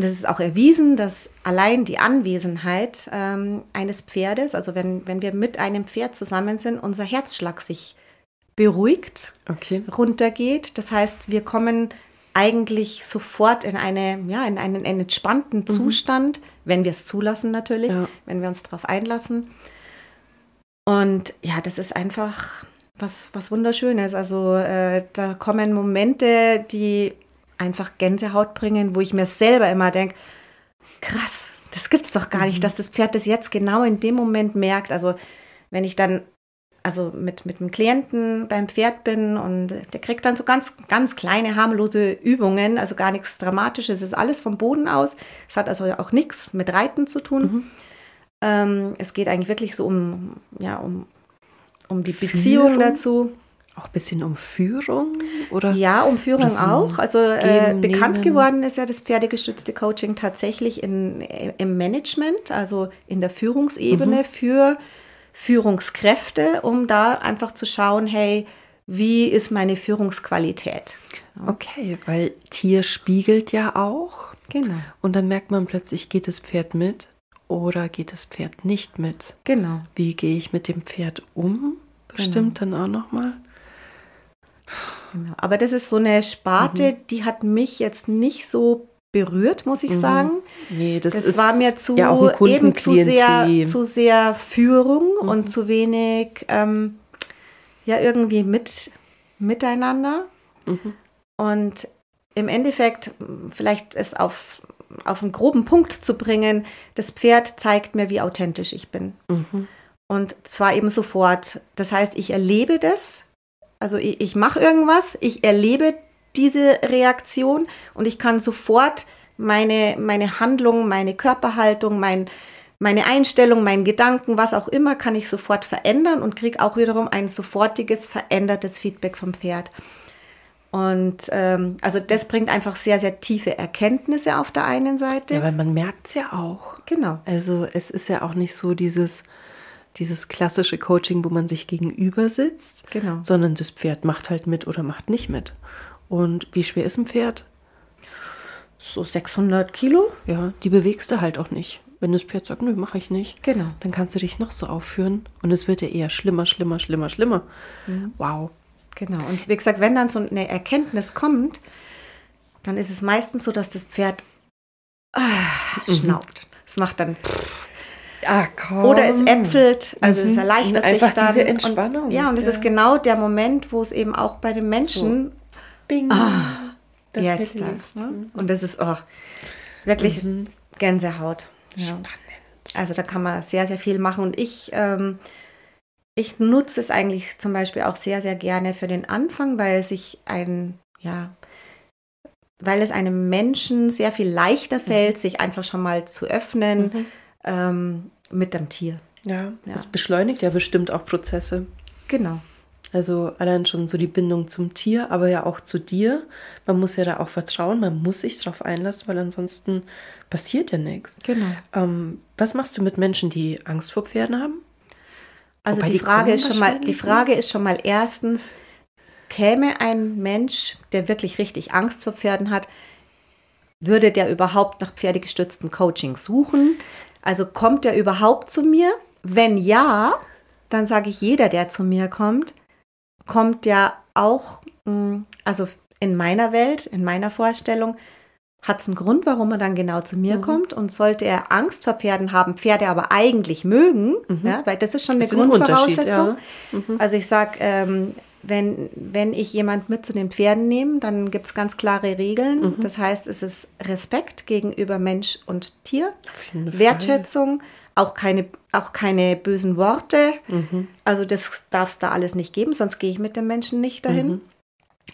Und es ist auch erwiesen, dass allein die Anwesenheit ähm, eines Pferdes, also wenn, wenn wir mit einem Pferd zusammen sind, unser Herzschlag sich beruhigt, okay. runtergeht. Das heißt, wir kommen eigentlich sofort in, eine, ja, in einen, einen entspannten mhm. Zustand, wenn wir es zulassen natürlich, ja. wenn wir uns darauf einlassen. Und ja, das ist einfach was, was Wunderschönes. Also äh, da kommen Momente, die einfach Gänsehaut bringen, wo ich mir selber immer denke, krass, das gibt's doch gar mhm. nicht, dass das Pferd das jetzt genau in dem Moment merkt. Also wenn ich dann also mit, mit einem Klienten beim Pferd bin und der kriegt dann so ganz, ganz kleine, harmlose Übungen, also gar nichts Dramatisches. Es ist alles vom Boden aus. Es hat also auch nichts mit Reiten zu tun. Mhm. Ähm, es geht eigentlich wirklich so um, ja, um, um die Beziehung Führung? dazu. Auch ein bisschen um Führung? Oder? Ja, um Führung auch. Also äh, bekannt nehmen. geworden ist ja das pferdegestützte Coaching tatsächlich in, im Management, also in der Führungsebene mhm. für Führungskräfte, um da einfach zu schauen, hey, wie ist meine Führungsqualität? Okay, weil Tier spiegelt ja auch. Genau. Und dann merkt man plötzlich, geht das Pferd mit oder geht das Pferd nicht mit? Genau. Wie gehe ich mit dem Pferd um? Bestimmt genau. dann auch nochmal. Genau. Aber das ist so eine Sparte, mhm. die hat mich jetzt nicht so berührt, muss ich mhm. sagen. Nee, das, das ist war mir zu ja eben zu sehr, zu sehr Führung mhm. und zu wenig ähm, ja irgendwie mit miteinander. Mhm. Und im Endeffekt, vielleicht es auf, auf einen groben Punkt zu bringen, das Pferd zeigt mir, wie authentisch ich bin. Mhm. Und zwar eben sofort. Das heißt, ich erlebe das. Also ich, ich mache irgendwas, ich erlebe diese Reaktion und ich kann sofort meine, meine Handlung, meine Körperhaltung, mein, meine Einstellung, meinen Gedanken, was auch immer, kann ich sofort verändern und kriege auch wiederum ein sofortiges, verändertes Feedback vom Pferd. Und ähm, also das bringt einfach sehr, sehr tiefe Erkenntnisse auf der einen Seite. Ja, weil man merkt es ja auch. Genau. Also es ist ja auch nicht so dieses, dieses klassische Coaching, wo man sich gegenüber sitzt, genau. sondern das Pferd macht halt mit oder macht nicht mit. Und wie schwer ist ein Pferd? So 600 Kilo. Ja, die bewegst du halt auch nicht. Wenn das Pferd sagt, nö, mache ich nicht. Genau. Dann kannst du dich noch so aufführen und es wird ja eher schlimmer, schlimmer, schlimmer, schlimmer. Mhm. Wow. Genau. Und wie gesagt, wenn dann so eine Erkenntnis kommt, dann ist es meistens so, dass das Pferd ah, mhm. schnaubt. Es macht dann. Ah, komm. Oder es äpfelt, also mhm. es erleichtert Einfach sich dann. Diese Entspannung. Und, ja, und es ja. ist genau der Moment, wo es eben auch bei den Menschen Bing. Ah, das jetzt ne? Und das ist oh, wirklich mhm. Gänsehaut. Ja. Spannend. Also da kann man sehr, sehr viel machen. Und ich, ähm, ich nutze es eigentlich zum Beispiel auch sehr, sehr gerne für den Anfang, weil es sich ein, ja, weil es einem Menschen sehr viel leichter mhm. fällt, mhm. sich einfach schon mal zu öffnen mhm. Ähm, mit dem Tier. Ja, ja, es beschleunigt ja bestimmt auch Prozesse. Genau. Also allein schon so die Bindung zum Tier, aber ja auch zu dir. Man muss ja da auch vertrauen, man muss sich darauf einlassen, weil ansonsten passiert ja nichts. Genau. Ähm, was machst du mit Menschen, die Angst vor Pferden haben? Also die, die Frage ist schon mal, die Frage ist schon mal erstens, käme ein Mensch, der wirklich richtig Angst vor Pferden hat, würde der überhaupt nach pferdegestützten Coaching suchen? Also kommt der überhaupt zu mir? Wenn ja, dann sage ich jeder, der zu mir kommt, kommt ja auch, mm, also in meiner Welt, in meiner Vorstellung, hat es einen Grund, warum er dann genau zu mir mhm. kommt. Und sollte er Angst vor Pferden haben, Pferde aber eigentlich mögen, mhm. ja, weil das ist schon das eine Grundvoraussetzung. Ja. Mhm. Also ich sage, ähm, wenn, wenn ich jemand mit zu den Pferden nehme, dann gibt es ganz klare Regeln. Mhm. Das heißt, es ist Respekt gegenüber Mensch und Tier, Wertschätzung, auch keine, auch keine bösen Worte. Mhm. Also das darf es da alles nicht geben, sonst gehe ich mit dem Menschen nicht dahin. Mhm.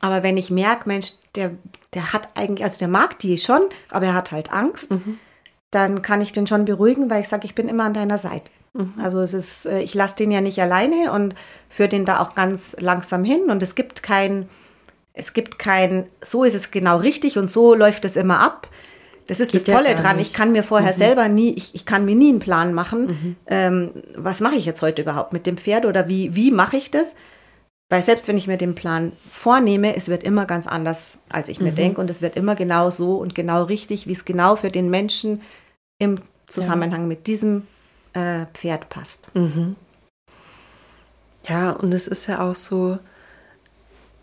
Aber wenn ich merke, Mensch, der, der hat eigentlich, also der mag die schon, aber er hat halt Angst, mhm. dann kann ich den schon beruhigen, weil ich sage, ich bin immer an deiner Seite. Mhm. Also es ist, äh, ich lasse den ja nicht alleine und führe den da auch ganz langsam hin. Und es gibt kein, es gibt kein, so ist es genau richtig und so läuft es immer ab. Das ist Geht das Tolle dran. Nicht. Ich kann mir vorher mhm. selber nie, ich, ich kann mir nie einen Plan machen, mhm. ähm, was mache ich jetzt heute überhaupt mit dem Pferd oder wie, wie mache ich das? Weil selbst wenn ich mir den Plan vornehme, es wird immer ganz anders, als ich mir mhm. denke. Und es wird immer genau so und genau richtig, wie es genau für den Menschen im Zusammenhang ja. mit diesem äh, Pferd passt. Mhm. Ja, und es ist ja auch so,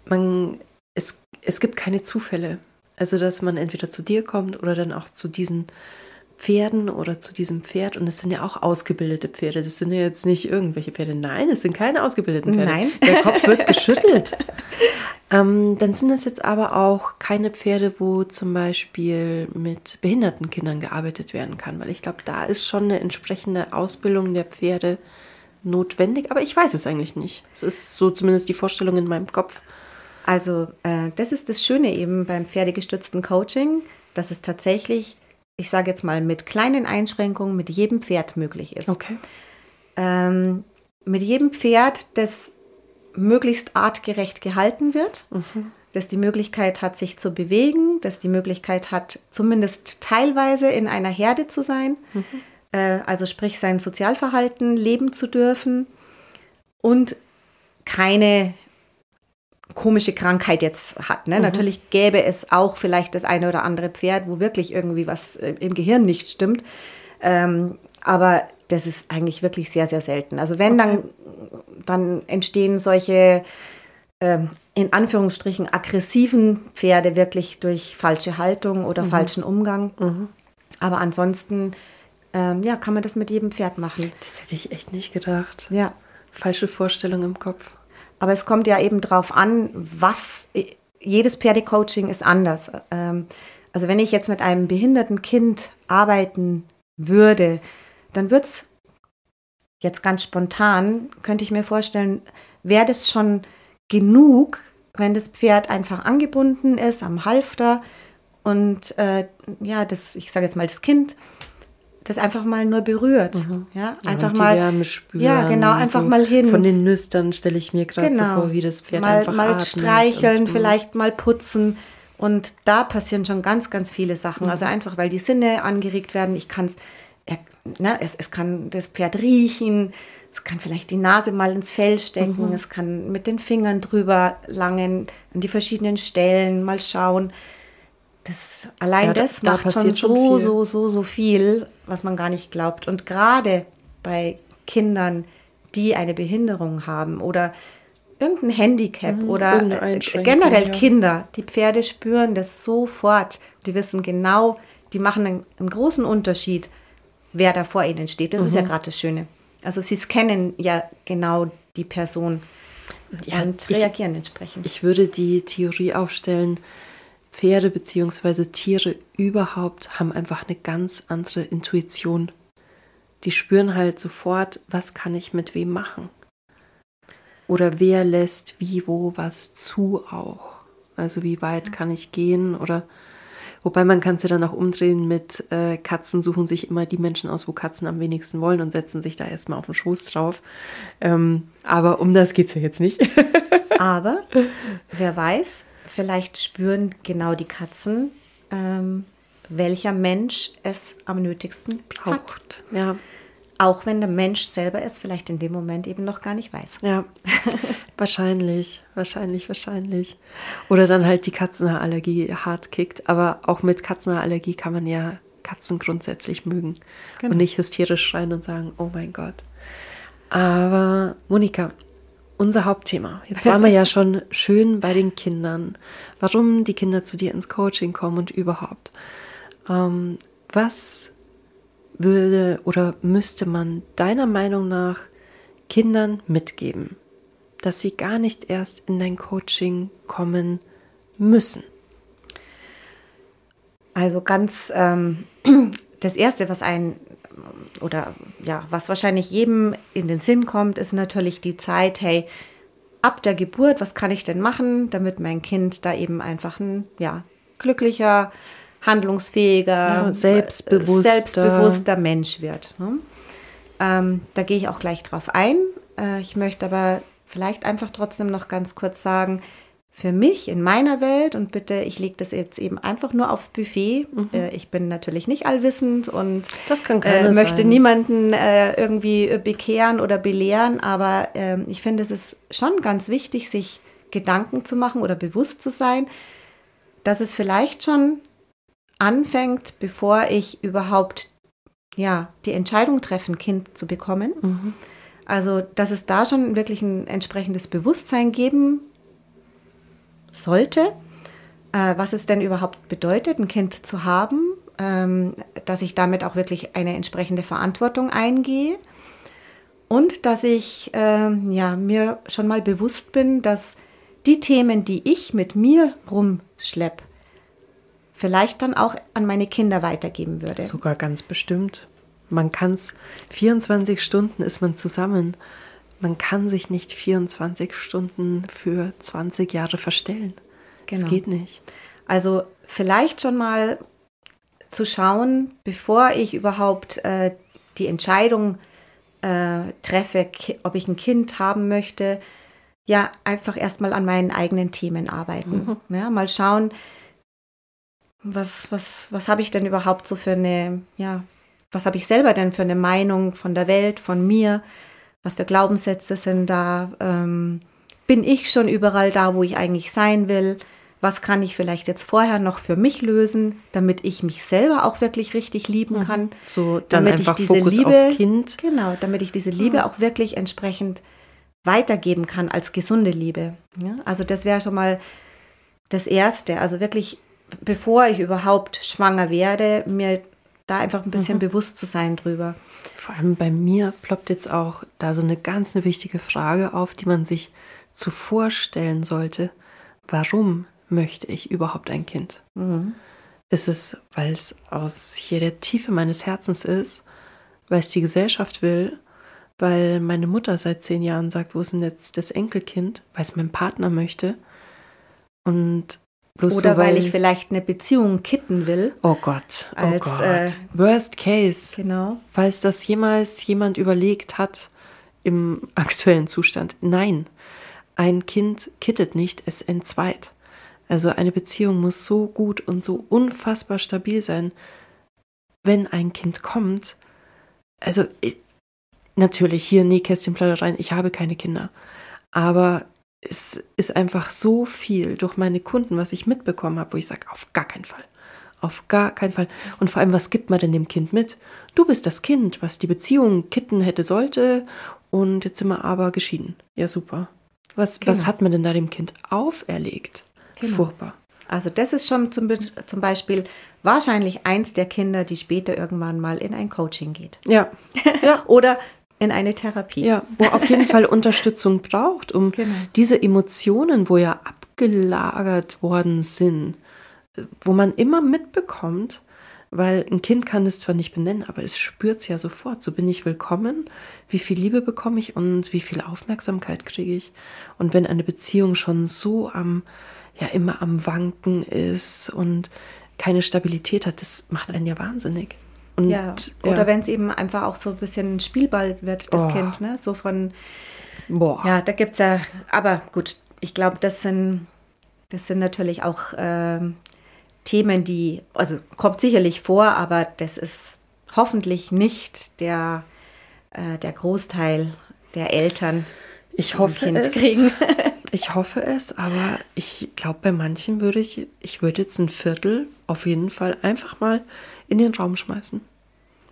man, es, es gibt keine Zufälle. Also, dass man entweder zu dir kommt oder dann auch zu diesen Pferden oder zu diesem Pferd. Und es sind ja auch ausgebildete Pferde. Das sind ja jetzt nicht irgendwelche Pferde. Nein, es sind keine ausgebildeten Pferde. Nein. Der Kopf wird geschüttelt. Ähm, dann sind das jetzt aber auch keine Pferde, wo zum Beispiel mit behinderten Kindern gearbeitet werden kann. Weil ich glaube, da ist schon eine entsprechende Ausbildung der Pferde notwendig. Aber ich weiß es eigentlich nicht. Es ist so zumindest die Vorstellung in meinem Kopf. Also äh, das ist das Schöne eben beim pferdegestützten Coaching, dass es tatsächlich ich sage jetzt mal, mit kleinen Einschränkungen mit jedem Pferd möglich ist. Okay. Ähm, mit jedem Pferd, das möglichst artgerecht gehalten wird, mhm. das die Möglichkeit hat, sich zu bewegen, das die Möglichkeit hat, zumindest teilweise in einer Herde zu sein, mhm. äh, also sprich sein Sozialverhalten leben zu dürfen und keine komische Krankheit jetzt hat. Ne? Mhm. Natürlich gäbe es auch vielleicht das eine oder andere Pferd, wo wirklich irgendwie was äh, im Gehirn nicht stimmt. Ähm, aber das ist eigentlich wirklich sehr, sehr selten. Also wenn, okay. dann, dann entstehen solche ähm, in Anführungsstrichen aggressiven Pferde wirklich durch falsche Haltung oder mhm. falschen Umgang. Mhm. Aber ansonsten ähm, ja, kann man das mit jedem Pferd machen. Das hätte ich echt nicht gedacht. Ja. Falsche Vorstellung im Kopf. Aber es kommt ja eben darauf an, was jedes Pferdecoaching ist anders. Ähm, also wenn ich jetzt mit einem behinderten Kind arbeiten würde, dann wird es jetzt ganz spontan, könnte ich mir vorstellen, wäre das schon genug, wenn das Pferd einfach angebunden ist am Halfter und äh, ja, das, ich sage jetzt mal, das Kind das einfach mal nur berührt. Mhm. Ja, einfach ja, mal. Wärme spüren. Ja, genau, einfach so mal hin. Von den Nüstern stelle ich mir gerade genau. so vor, wie das Pferd mal, einfach Mal streicheln, und, vielleicht mal putzen. Und da passieren schon ganz, ganz viele Sachen. Also mhm. Also einfach, weil die Sinne angeregt werden. Ich kann ne, es, es kann das Pferd riechen, es kann vielleicht die Nase mal ins Fell stecken, mhm. es kann mit den Fingern drüber langen, an die verschiedenen Stellen mal schauen. Das, allein ja, das da, macht da schon so, so, so, so viel, was man gar nicht glaubt. Und gerade bei Kindern, die eine Behinderung haben oder irgendein Handicap mhm, oder generell ja. Kinder, die Pferde spüren das sofort. Die wissen genau, die machen einen, einen großen Unterschied, wer da vor ihnen steht. Das mhm. ist ja mhm. gerade das Schöne. Also sie kennen ja genau die Person ja, und reagieren ich, entsprechend. Ich würde die Theorie aufstellen, Pferde bzw. Tiere überhaupt haben einfach eine ganz andere Intuition. Die spüren halt sofort, was kann ich mit wem machen. Oder wer lässt wie, wo, was zu auch. Also wie weit kann ich gehen oder wobei man kann es ja dann auch umdrehen mit äh, Katzen suchen sich immer die Menschen aus, wo Katzen am wenigsten wollen und setzen sich da erstmal auf den Schoß drauf. Ähm, aber um das geht es ja jetzt nicht. aber wer weiß, vielleicht spüren genau die Katzen, ähm, welcher Mensch es am nötigsten braucht. Hat. Ja. Auch wenn der Mensch selber es vielleicht in dem Moment eben noch gar nicht weiß. Ja, wahrscheinlich, wahrscheinlich, wahrscheinlich. Oder dann halt die Katzenhaarallergie hart kickt. Aber auch mit Katzenhaarallergie kann man ja Katzen grundsätzlich mögen genau. und nicht hysterisch schreien und sagen, oh mein Gott. Aber Monika, unser Hauptthema. Jetzt waren wir ja schon schön bei den Kindern. Warum die Kinder zu dir ins Coaching kommen und überhaupt. Ähm, was würde oder müsste man deiner Meinung nach Kindern mitgeben, dass sie gar nicht erst in dein Coaching kommen müssen? Also ganz ähm, das Erste, was ein oder ja, was wahrscheinlich jedem in den Sinn kommt, ist natürlich die Zeit, hey, ab der Geburt, was kann ich denn machen, damit mein Kind da eben einfach ein ja, glücklicher, handlungsfähiger, ja, selbstbewusster. selbstbewusster Mensch wird. Ne? Ähm, da gehe ich auch gleich drauf ein. Äh, ich möchte aber vielleicht einfach trotzdem noch ganz kurz sagen, für mich in meiner Welt und bitte, ich lege das jetzt eben einfach nur aufs Buffet. Mhm. Äh, ich bin natürlich nicht allwissend und äh, möchte sein. niemanden äh, irgendwie bekehren oder belehren, aber ähm, ich finde, es ist schon ganz wichtig, sich Gedanken zu machen oder bewusst zu sein, dass es vielleicht schon anfängt, bevor ich überhaupt ja, die Entscheidung treffen, Kind zu bekommen. Mhm. Also, dass es da schon wirklich ein entsprechendes Bewusstsein geben sollte, äh, was es denn überhaupt bedeutet, ein Kind zu haben, ähm, dass ich damit auch wirklich eine entsprechende Verantwortung eingehe und dass ich äh, ja, mir schon mal bewusst bin, dass die Themen, die ich mit mir rumschleppe, vielleicht dann auch an meine Kinder weitergeben würde. Sogar ganz bestimmt. Man kann es, 24 Stunden ist man zusammen man kann sich nicht 24 Stunden für 20 Jahre verstellen. Genau. Das geht nicht. Also vielleicht schon mal zu schauen, bevor ich überhaupt äh, die Entscheidung äh, treffe, ob ich ein Kind haben möchte, ja, einfach erstmal an meinen eigenen Themen arbeiten. Mhm. Ja, mal schauen, was, was, was habe ich denn überhaupt so für eine, ja, was habe ich selber denn für eine Meinung von der Welt, von mir? Was für Glaubenssätze sind da? Ähm, bin ich schon überall da, wo ich eigentlich sein will? Was kann ich vielleicht jetzt vorher noch für mich lösen, damit ich mich selber auch wirklich richtig lieben mhm. kann? So, dann damit einfach ich diese Fokus Liebe, aufs Kind. Genau, damit ich diese Liebe ja. auch wirklich entsprechend weitergeben kann als gesunde Liebe. Ja? Also das wäre schon mal das Erste. Also wirklich, bevor ich überhaupt schwanger werde, mir da einfach ein bisschen mhm. bewusst zu sein drüber. Vor allem bei mir ploppt jetzt auch da so eine ganz eine wichtige Frage auf, die man sich zuvor stellen sollte. Warum möchte ich überhaupt ein Kind? Mhm. Ist es, weil es aus hier der Tiefe meines Herzens ist, weil es die Gesellschaft will, weil meine Mutter seit zehn Jahren sagt, wo ist denn jetzt das Enkelkind, weil es mein Partner möchte und Bloß Oder so, weil, weil, ich vielleicht eine Beziehung kitten will. Oh Gott, oh als, Gott. Äh, Worst case. Genau. Falls das jemals jemand überlegt hat im aktuellen Zustand. Nein, ein Kind kittet nicht, es entzweit. Also eine Beziehung muss so gut und so unfassbar stabil sein, wenn ein Kind kommt. Also natürlich hier Nähkästchen rein, ich habe keine Kinder. Aber es ist einfach so viel durch meine Kunden, was ich mitbekommen habe, wo ich sage, auf gar keinen Fall. Auf gar keinen Fall. Und vor allem, was gibt man denn dem Kind mit? Du bist das Kind, was die Beziehung kitten hätte sollte und jetzt sind wir aber geschieden. Ja, super. Was, genau. was hat man denn da dem Kind auferlegt? Genau. Furchtbar. Also das ist schon zum, zum Beispiel wahrscheinlich eins der Kinder, die später irgendwann mal in ein Coaching geht. Ja. ja. Oder in eine Therapie. Ja, wo auf jeden Fall Unterstützung braucht, um genau. diese Emotionen, wo ja abgelagert worden sind, wo man immer mitbekommt, weil ein Kind kann es zwar nicht benennen, aber es spürt es ja sofort. So bin ich willkommen, wie viel Liebe bekomme ich und wie viel Aufmerksamkeit kriege ich. Und wenn eine Beziehung schon so am, ja, immer am Wanken ist und keine Stabilität hat, das macht einen ja wahnsinnig. Und, ja, oder ja. wenn es eben einfach auch so ein bisschen ein Spielball wird, das oh. Kind, ne? So von, Boah. ja, da gibt es ja, aber gut, ich glaube, das sind, das sind natürlich auch äh, Themen, die, also kommt sicherlich vor, aber das ist hoffentlich nicht der, äh, der Großteil der Eltern. Ich hoffe kind es. Kriegen. ich hoffe es, aber ich glaube, bei manchen würde ich, ich würde jetzt ein Viertel auf jeden Fall einfach mal in den Raum schmeißen.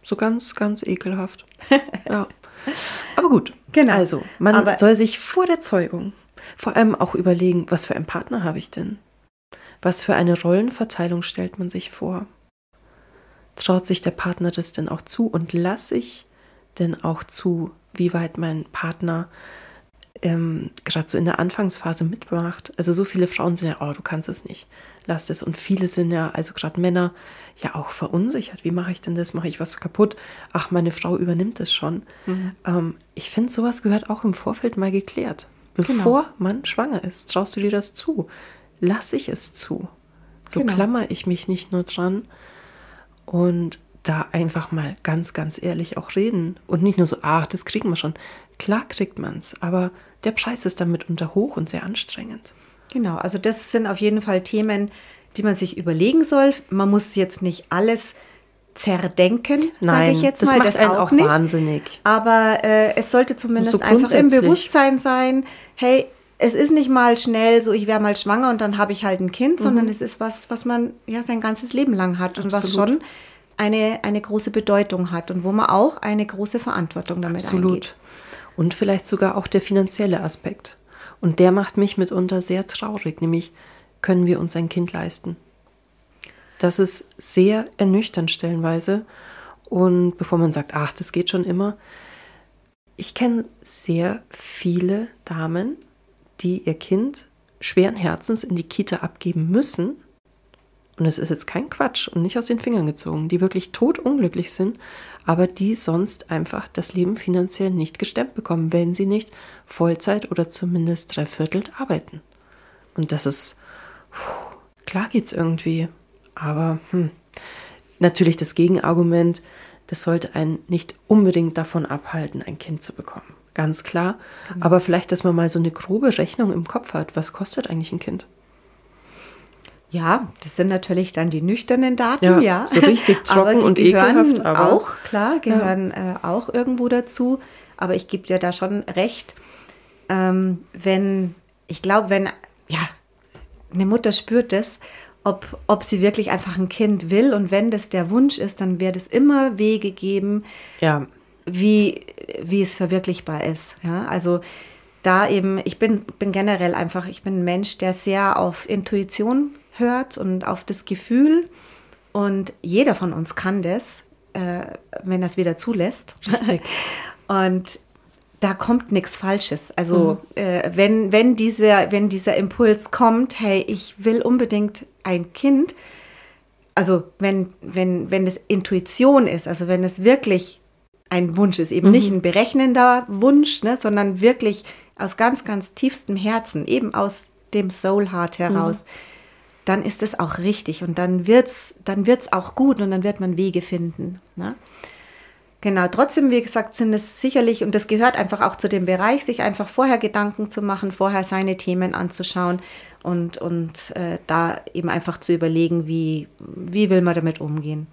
So ganz, ganz ekelhaft. ja. Aber gut, Genau. Also, man Aber soll sich vor der Zeugung vor allem auch überlegen, was für einen Partner habe ich denn? Was für eine Rollenverteilung stellt man sich vor? Traut sich der Partner das denn auch zu und lasse ich denn auch zu, wie weit mein Partner ähm, gerade so in der Anfangsphase mitmacht. Also so viele Frauen sind ja, oh, du kannst es nicht, lass es. Und viele sind ja, also gerade Männer, ja auch verunsichert. Wie mache ich denn das? Mache ich was kaputt? Ach, meine Frau übernimmt es schon. Mhm. Ähm, ich finde, sowas gehört auch im Vorfeld mal geklärt. Bevor genau. man schwanger ist, traust du dir das zu? Lass ich es zu? So genau. klammer ich mich nicht nur dran und da einfach mal ganz, ganz ehrlich auch reden und nicht nur so, ach, das kriegen wir schon. Klar kriegt man es, aber der Preis ist damit unter hoch und sehr anstrengend. Genau, also das sind auf jeden Fall Themen, die man sich überlegen soll. Man muss jetzt nicht alles zerdenken, sage ich jetzt das mal. Macht das einen auch, auch nicht. wahnsinnig. Aber äh, es sollte zumindest so einfach im Bewusstsein sein, hey, es ist nicht mal schnell so, ich wäre mal schwanger und dann habe ich halt ein Kind, mhm. sondern es ist was, was man ja sein ganzes Leben lang hat Absolut. und was schon eine, eine große Bedeutung hat und wo man auch eine große Verantwortung damit Absolut. eingeht. Und vielleicht sogar auch der finanzielle Aspekt. Und der macht mich mitunter sehr traurig, nämlich können wir uns ein Kind leisten? Das ist sehr ernüchternd stellenweise. Und bevor man sagt, ach, das geht schon immer, ich kenne sehr viele Damen, die ihr Kind schweren Herzens in die Kita abgeben müssen. Und es ist jetzt kein Quatsch und nicht aus den Fingern gezogen, die wirklich totunglücklich sind, aber die sonst einfach das Leben finanziell nicht gestemmt bekommen, wenn sie nicht Vollzeit oder zumindest dreiviertelt arbeiten. Und das ist, puh, klar geht's irgendwie, aber hm, natürlich das Gegenargument, das sollte einen nicht unbedingt davon abhalten, ein Kind zu bekommen. Ganz klar. Genau. Aber vielleicht, dass man mal so eine grobe Rechnung im Kopf hat. Was kostet eigentlich ein Kind? Ja, das sind natürlich dann die nüchternen Daten, ja. ja. So richtig trocken und ekelhaft. Aber auch, klar, gehören ja. äh, auch irgendwo dazu. Aber ich gebe dir da schon recht, ähm, wenn, ich glaube, wenn, eine Mutter spürt das ob, ob sie wirklich einfach ein Kind will. Und wenn das der Wunsch ist, dann wird es immer Wege geben, ja. wie, wie es verwirklichbar ist. Ja, also da eben, ich bin, bin generell einfach, ich bin ein Mensch, der sehr auf Intuition hört und auf das Gefühl. Und jeder von uns kann das, äh, wenn er es wieder zulässt. Und da kommt nichts Falsches. Also mhm. äh, wenn, wenn, dieser, wenn dieser Impuls kommt, hey, ich will unbedingt ein Kind, also wenn, wenn, wenn es Intuition ist, also wenn es wirklich ein Wunsch ist, eben mhm. nicht ein berechnender Wunsch, ne, sondern wirklich aus ganz, ganz tiefstem Herzen, eben aus dem Soul Heart heraus, mhm. dann ist es auch richtig und dann wird es dann wird's auch gut und dann wird man Wege finden. Ne? Genau, trotzdem, wie gesagt, sind es sicherlich, und das gehört einfach auch zu dem Bereich, sich einfach vorher Gedanken zu machen, vorher seine Themen anzuschauen und, und äh, da eben einfach zu überlegen, wie, wie will man damit umgehen.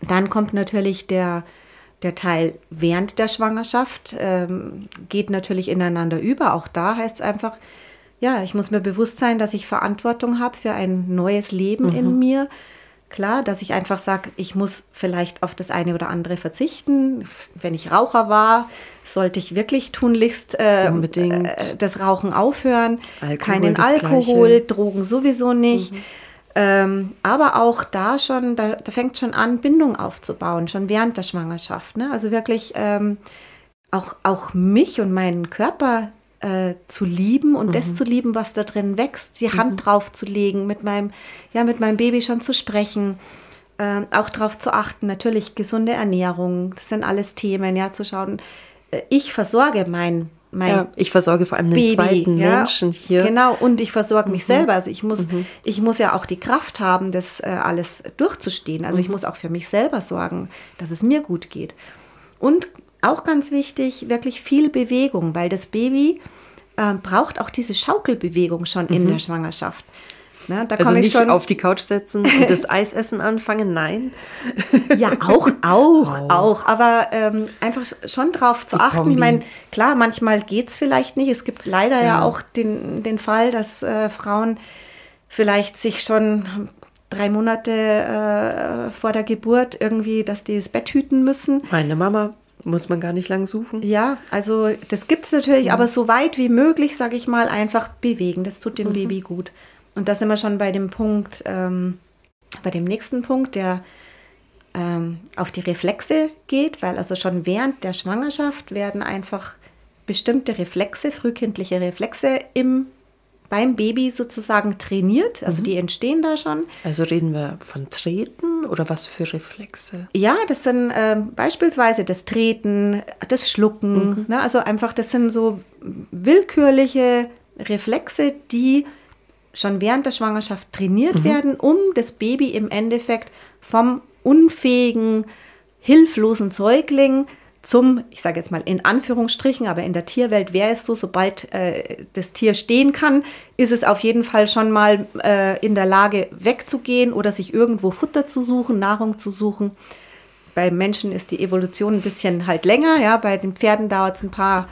Dann kommt natürlich der, der Teil während der Schwangerschaft, ähm, geht natürlich ineinander über. Auch da heißt es einfach, ja, ich muss mir bewusst sein, dass ich Verantwortung habe für ein neues Leben mhm. in mir Klar, dass ich einfach sage, ich muss vielleicht auf das eine oder andere verzichten. Wenn ich Raucher war, sollte ich wirklich tunlichst äh, äh, das Rauchen aufhören. Alkohol, Keinen Alkohol, Gleiche. Drogen sowieso nicht. Mhm. Ähm, aber auch da schon, da, da fängt schon an, Bindung aufzubauen, schon während der Schwangerschaft. Ne? Also wirklich ähm, auch, auch mich und meinen Körper äh, zu lieben und mhm. das zu lieben, was da drin wächst, die mhm. Hand drauf zu legen, mit meinem, ja, mit meinem Baby schon zu sprechen, äh, auch darauf zu achten, natürlich gesunde Ernährung, das sind alles Themen, ja, zu schauen, äh, ich versorge mein mein ja, ich versorge vor allem den zweiten ja, Menschen hier. Genau, und ich versorge mich mhm. selber. Also ich muss, mhm. ich muss ja auch die Kraft haben, das äh, alles durchzustehen. Also ich mhm. muss auch für mich selber sorgen, dass es mir gut geht. Und auch ganz wichtig, wirklich viel Bewegung, weil das Baby äh, braucht auch diese Schaukelbewegung schon mhm. in der Schwangerschaft. Da also nicht auf die Couch setzen und das Eisessen anfangen, nein. Ja, auch, auch, auch. auch. Aber ähm, einfach schon drauf zu die achten. Kombi. Ich meine, klar, manchmal geht es vielleicht nicht. Es gibt leider ja, ja auch den, den Fall, dass äh, Frauen vielleicht sich schon drei Monate äh, vor der Geburt irgendwie, dass die das Bett hüten müssen. Meine Mama muss man gar nicht lang suchen. Ja, also das gibt es natürlich, mhm. aber so weit wie möglich, sage ich mal, einfach bewegen. Das tut dem mhm. Baby gut. Und da sind wir schon bei dem Punkt, ähm, bei dem nächsten Punkt, der ähm, auf die Reflexe geht, weil also schon während der Schwangerschaft werden einfach bestimmte Reflexe, frühkindliche Reflexe im beim Baby sozusagen trainiert. Also mhm. die entstehen da schon. Also reden wir von Treten oder was für Reflexe? Ja, das sind äh, beispielsweise das Treten, das Schlucken. Mhm. Ne? Also einfach, das sind so willkürliche Reflexe, die schon während der Schwangerschaft trainiert mhm. werden, um das Baby im Endeffekt vom unfähigen, hilflosen Säugling zum, ich sage jetzt mal in Anführungsstrichen, aber in der Tierwelt wäre es so, sobald äh, das Tier stehen kann, ist es auf jeden Fall schon mal äh, in der Lage wegzugehen oder sich irgendwo Futter zu suchen, Nahrung zu suchen. Bei Menschen ist die Evolution ein bisschen halt länger, ja, bei den Pferden dauert es ein paar,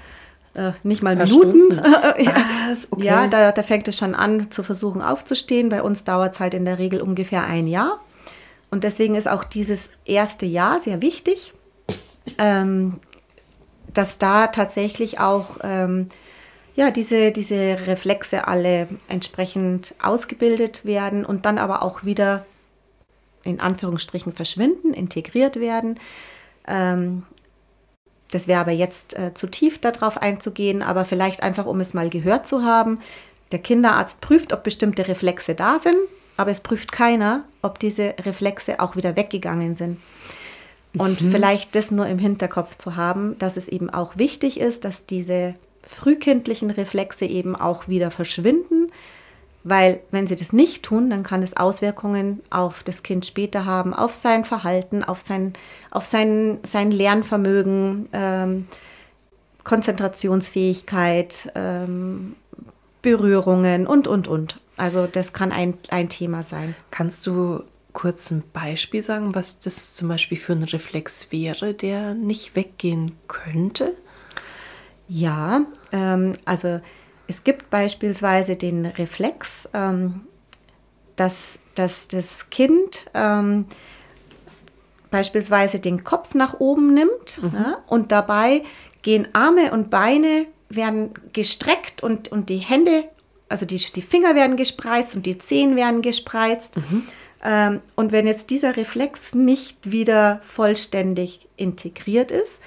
äh, nicht mal Minuten. ja, okay. ja da, da fängt es schon an zu versuchen aufzustehen. Bei uns dauert es halt in der Regel ungefähr ein Jahr. Und deswegen ist auch dieses erste Jahr sehr wichtig ähm, dass da tatsächlich auch ähm, ja, diese, diese Reflexe alle entsprechend ausgebildet werden und dann aber auch wieder in Anführungsstrichen verschwinden, integriert werden. Ähm, das wäre aber jetzt äh, zu tief darauf einzugehen, aber vielleicht einfach, um es mal gehört zu haben. Der Kinderarzt prüft, ob bestimmte Reflexe da sind, aber es prüft keiner, ob diese Reflexe auch wieder weggegangen sind. Und mhm. vielleicht das nur im Hinterkopf zu haben, dass es eben auch wichtig ist, dass diese frühkindlichen Reflexe eben auch wieder verschwinden, weil wenn sie das nicht tun, dann kann es Auswirkungen auf das Kind später haben, auf sein Verhalten, auf sein, auf sein, sein Lernvermögen, ähm, Konzentrationsfähigkeit, ähm, Berührungen und, und, und. Also das kann ein, ein Thema sein. Kannst du kurz ein Beispiel sagen, was das zum Beispiel für ein Reflex wäre, der nicht weggehen könnte? Ja, ähm, also es gibt beispielsweise den Reflex, ähm, dass, dass das Kind ähm, beispielsweise den Kopf nach oben nimmt mhm. ja, und dabei gehen Arme und Beine werden gestreckt und, und die Hände, also die, die Finger werden gespreizt und die Zehen werden gespreizt. Mhm. Ähm, und wenn jetzt dieser Reflex nicht wieder vollständig integriert ist,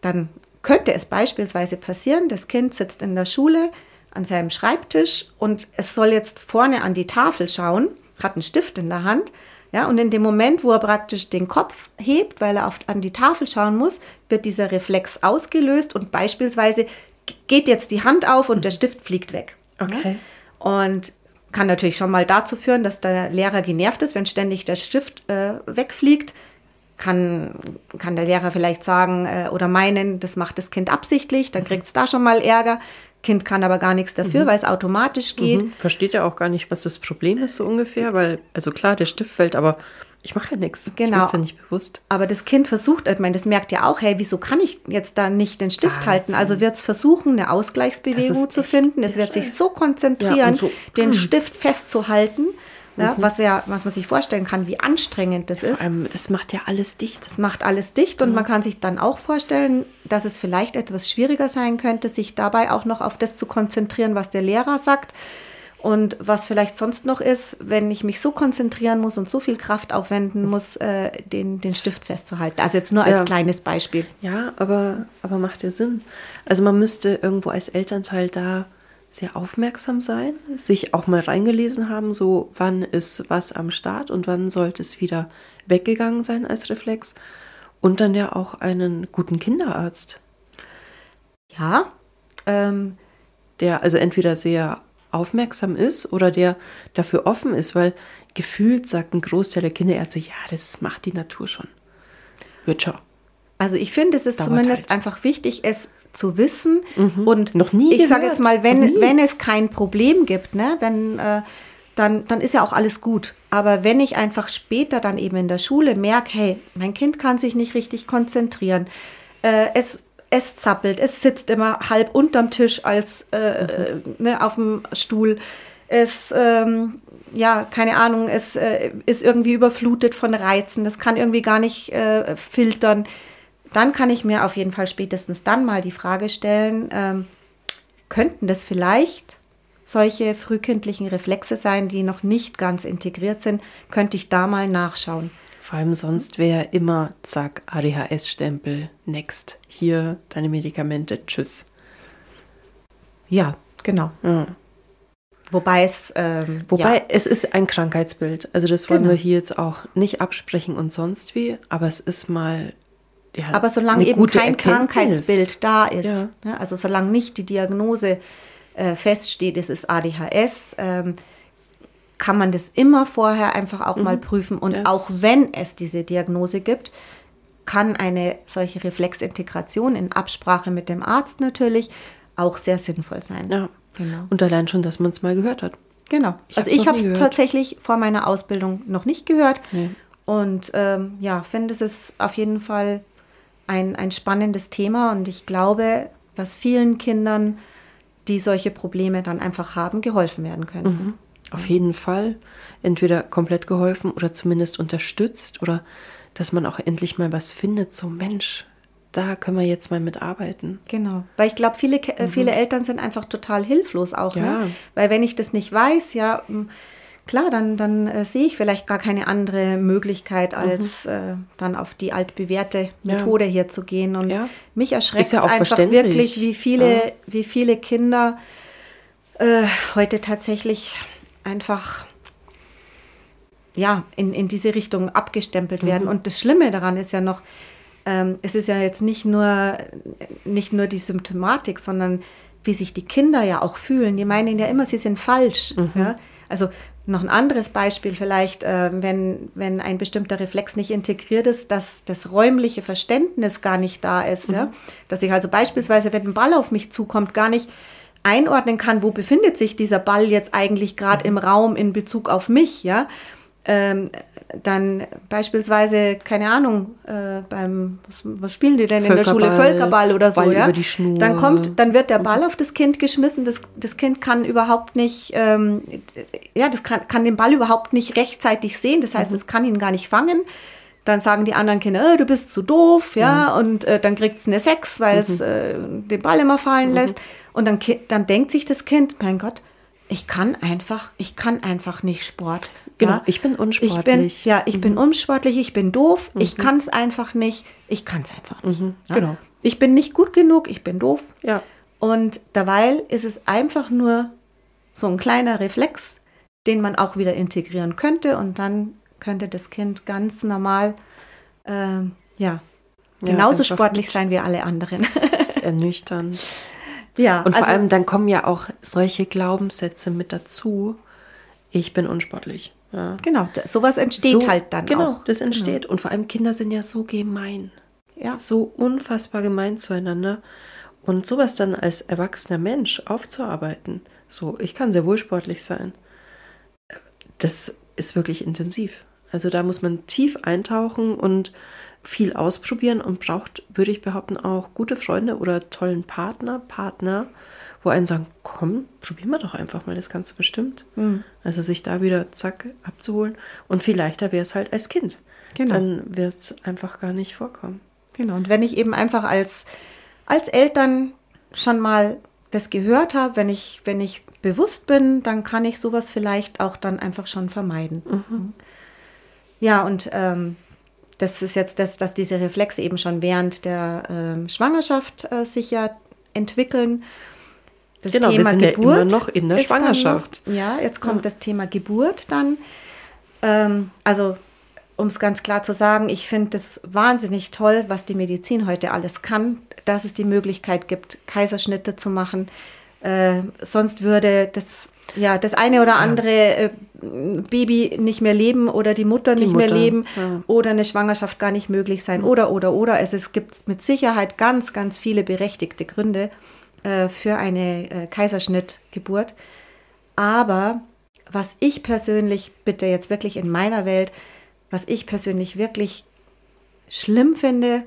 dann könnte es beispielsweise passieren, das Kind sitzt in der Schule an seinem Schreibtisch und es soll jetzt vorne an die Tafel schauen, hat einen Stift in der Hand, ja, und in dem Moment, wo er praktisch den Kopf hebt, weil er auf, an die Tafel schauen muss, wird dieser Reflex ausgelöst und beispielsweise geht jetzt die Hand auf und der Stift fliegt weg. Okay. Ja? Und kann natürlich schon mal dazu führen, dass der Lehrer genervt ist, wenn ständig der Stift äh, wegfliegt. Kann, kann der Lehrer vielleicht sagen äh, oder meinen, das macht das Kind absichtlich, dann kriegt es da schon mal Ärger. Kind kann aber gar nichts dafür, mhm. weil es automatisch geht. Mhm. Versteht ja auch gar nicht, was das Problem ist, so ungefähr, weil, also klar, der Stift fällt, aber ich mache ja nichts. Genau. Ich ja nicht bewusst. Aber das Kind versucht, ich meine, das merkt ja auch, hey, wieso kann ich jetzt da nicht den Stift Wahnsinn. halten? Also wird es versuchen, eine Ausgleichsbewegung zu finden. Es wird sich so konzentrieren, ja, so, den mm. Stift festzuhalten. Ja, mhm. was ja, was man sich vorstellen kann, wie anstrengend das ist. Allem, das macht ja alles dicht. Das macht alles dicht und mhm. man kann sich dann auch vorstellen, dass es vielleicht etwas schwieriger sein könnte, sich dabei auch noch auf das zu konzentrieren, was der Lehrer sagt. Und was vielleicht sonst noch ist, wenn ich mich so konzentrieren muss und so viel Kraft aufwenden muss, äh, den, den Stift festzuhalten. Also jetzt nur als ja. kleines Beispiel. Ja, aber, aber macht ja Sinn. Also man müsste irgendwo als Elternteil da sehr aufmerksam sein, sich auch mal reingelesen haben, so wann ist was am Start und wann sollte es wieder weggegangen sein als Reflex. Und dann ja auch einen guten Kinderarzt. Ja. Ähm, der also entweder sehr aufmerksam ist oder der dafür offen ist, weil gefühlt sagt ein Großteil der Kinderärzte, ja, das macht die Natur schon. Wird schon. Also ich finde, es ist Dauert zumindest halt. einfach wichtig, es zu wissen mhm. und noch nie. Ich sage jetzt mal, wenn, wenn es kein Problem gibt, ne, wenn äh, dann, dann ist ja auch alles gut. Aber wenn ich einfach später dann eben in der Schule merke, hey, mein Kind kann sich nicht richtig konzentrieren, äh, es es zappelt, es sitzt immer halb unterm Tisch als äh, mhm. ne, auf dem Stuhl. Es, ähm, ja, keine Ahnung, es äh, ist irgendwie überflutet von Reizen. Das kann irgendwie gar nicht äh, filtern. dann kann ich mir auf jeden Fall spätestens dann mal die Frage stellen, ähm, könnten das vielleicht solche frühkindlichen Reflexe sein, die noch nicht ganz integriert sind, könnte ich da mal nachschauen. Vor allem sonst wäre immer, zack, ADHS-Stempel, next, hier deine Medikamente, tschüss. Ja, genau. Ja. Wobei es. Ähm, Wobei ja. es ist ein Krankheitsbild. Also das wollen genau. wir hier jetzt auch nicht absprechen und sonst wie, aber es ist mal. Ja, aber solange eben kein Erkenntnis. Krankheitsbild da ist, ja. ne, also solange nicht die Diagnose äh, feststeht, es ist ADHS, ähm, kann man das immer vorher einfach auch mhm. mal prüfen. Und das auch wenn es diese Diagnose gibt, kann eine solche Reflexintegration in Absprache mit dem Arzt natürlich auch sehr sinnvoll sein. Ja. Genau. Und allein schon, dass man es mal gehört hat. Genau. Ich also ich habe es tatsächlich vor meiner Ausbildung noch nicht gehört. Nee. Und ähm, ja, finde es ist auf jeden Fall ein, ein spannendes Thema und ich glaube, dass vielen Kindern, die solche Probleme dann einfach haben, geholfen werden können. Mhm. Auf jeden Fall. Entweder komplett geholfen oder zumindest unterstützt oder dass man auch endlich mal was findet, so Mensch, da können wir jetzt mal mitarbeiten. Genau, weil ich glaube, viele, äh, mhm. viele Eltern sind einfach total hilflos auch. Ne? Ja. Ne? Weil wenn ich das nicht weiß, ja, klar, dann, dann äh, sehe ich vielleicht gar keine andere Möglichkeit, mhm. als mhm. äh, dann auf die altbewährte Methode ja. hier zu gehen. Und ja. mich erschreckt ja einfach wirklich, wie viele, wie viele Kinder äh, heute tatsächlich einfach ja, in, in diese Richtung abgestempelt werden. Mhm. Und das Schlimme daran ist ja noch, ähm, es ist ja jetzt nicht nur, nicht nur die Symptomatik, sondern wie sich die Kinder ja auch fühlen. Die meinen ja immer, sie sind falsch. Mhm. Ja? Also noch ein anderes Beispiel vielleicht, äh, wenn, wenn ein bestimmter Reflex nicht integriert ist, dass das räumliche Verständnis gar nicht da ist. Mhm. Ja? Dass ich also beispielsweise, wenn ein Ball auf mich zukommt, gar nicht einordnen kann, wo befindet sich dieser Ball jetzt eigentlich gerade mhm. im Raum in Bezug auf mich, ja. Ähm, dann beispielsweise, keine Ahnung, äh, beim, was, was, spielen die denn in der Schule? Völkerball oder so, Ball ja? Die Schnur. Dann kommt, dann wird der Ball auf das Kind geschmissen, das, das Kind kann überhaupt nicht, ähm, ja, das kann, kann den Ball überhaupt nicht rechtzeitig sehen, das heißt, mhm. es kann ihn gar nicht fangen. Dann sagen die anderen Kinder, äh, du bist zu doof, ja, mhm. und äh, dann kriegt es eine Sechs, weil es mhm. äh, den Ball immer fallen mhm. lässt. Und dann, dann denkt sich das Kind, mein Gott, ich kann einfach, ich kann einfach nicht Sport. Genau, ja? ich bin unsportlich. Ich bin, ja, ich mhm. bin unsportlich, ich bin doof, mhm. ich kann es einfach nicht, ich kann es einfach nicht. Mhm. Ja? Genau. Ich bin nicht gut genug, ich bin doof. Ja. Und derweil ist es einfach nur so ein kleiner Reflex, den man auch wieder integrieren könnte und dann könnte das Kind ganz normal, äh, ja, genauso sportlich sein wie alle anderen. Das ist ernüchternd. Ja. Und vor also, allem dann kommen ja auch solche Glaubenssätze mit dazu. Ich bin unsportlich. Ja. Genau, sowas entsteht so, halt dann genau, auch. das entsteht. Genau. Und vor allem Kinder sind ja so gemein. Ja. So unfassbar gemein zueinander. Und sowas dann als erwachsener Mensch aufzuarbeiten, so, ich kann sehr wohl sportlich sein, das ist wirklich intensiv. Also da muss man tief eintauchen und viel ausprobieren und braucht, würde ich behaupten, auch gute Freunde oder tollen Partner, Partner, wo einen sagen, komm, probieren wir doch einfach mal, das Ganze bestimmt. Mhm. Also sich da wieder zack abzuholen. Und viel leichter wäre es halt als Kind. Genau. Dann wird es einfach gar nicht vorkommen. Genau. Und wenn ich eben einfach als, als Eltern schon mal das gehört habe, wenn ich, wenn ich bewusst bin, dann kann ich sowas vielleicht auch dann einfach schon vermeiden. Mhm. Ja, und ähm, das ist jetzt das, dass diese Reflexe eben schon während der äh, Schwangerschaft äh, sich ja entwickeln. Das genau, Thema wir sind Geburt ja immer noch in der Schwangerschaft. Noch, ja, jetzt kommt ja. das Thema Geburt dann. Ähm, also, um es ganz klar zu sagen, ich finde es wahnsinnig toll, was die Medizin heute alles kann, dass es die Möglichkeit gibt, Kaiserschnitte zu machen. Äh, sonst würde das ja, das eine oder andere äh, Baby nicht mehr leben oder die Mutter die nicht Mutter, mehr leben ja. oder eine Schwangerschaft gar nicht möglich sein oder, oder, oder. Also es gibt mit Sicherheit ganz, ganz viele berechtigte Gründe äh, für eine äh, Kaiserschnittgeburt. Aber was ich persönlich, bitte jetzt wirklich in meiner Welt, was ich persönlich wirklich schlimm finde,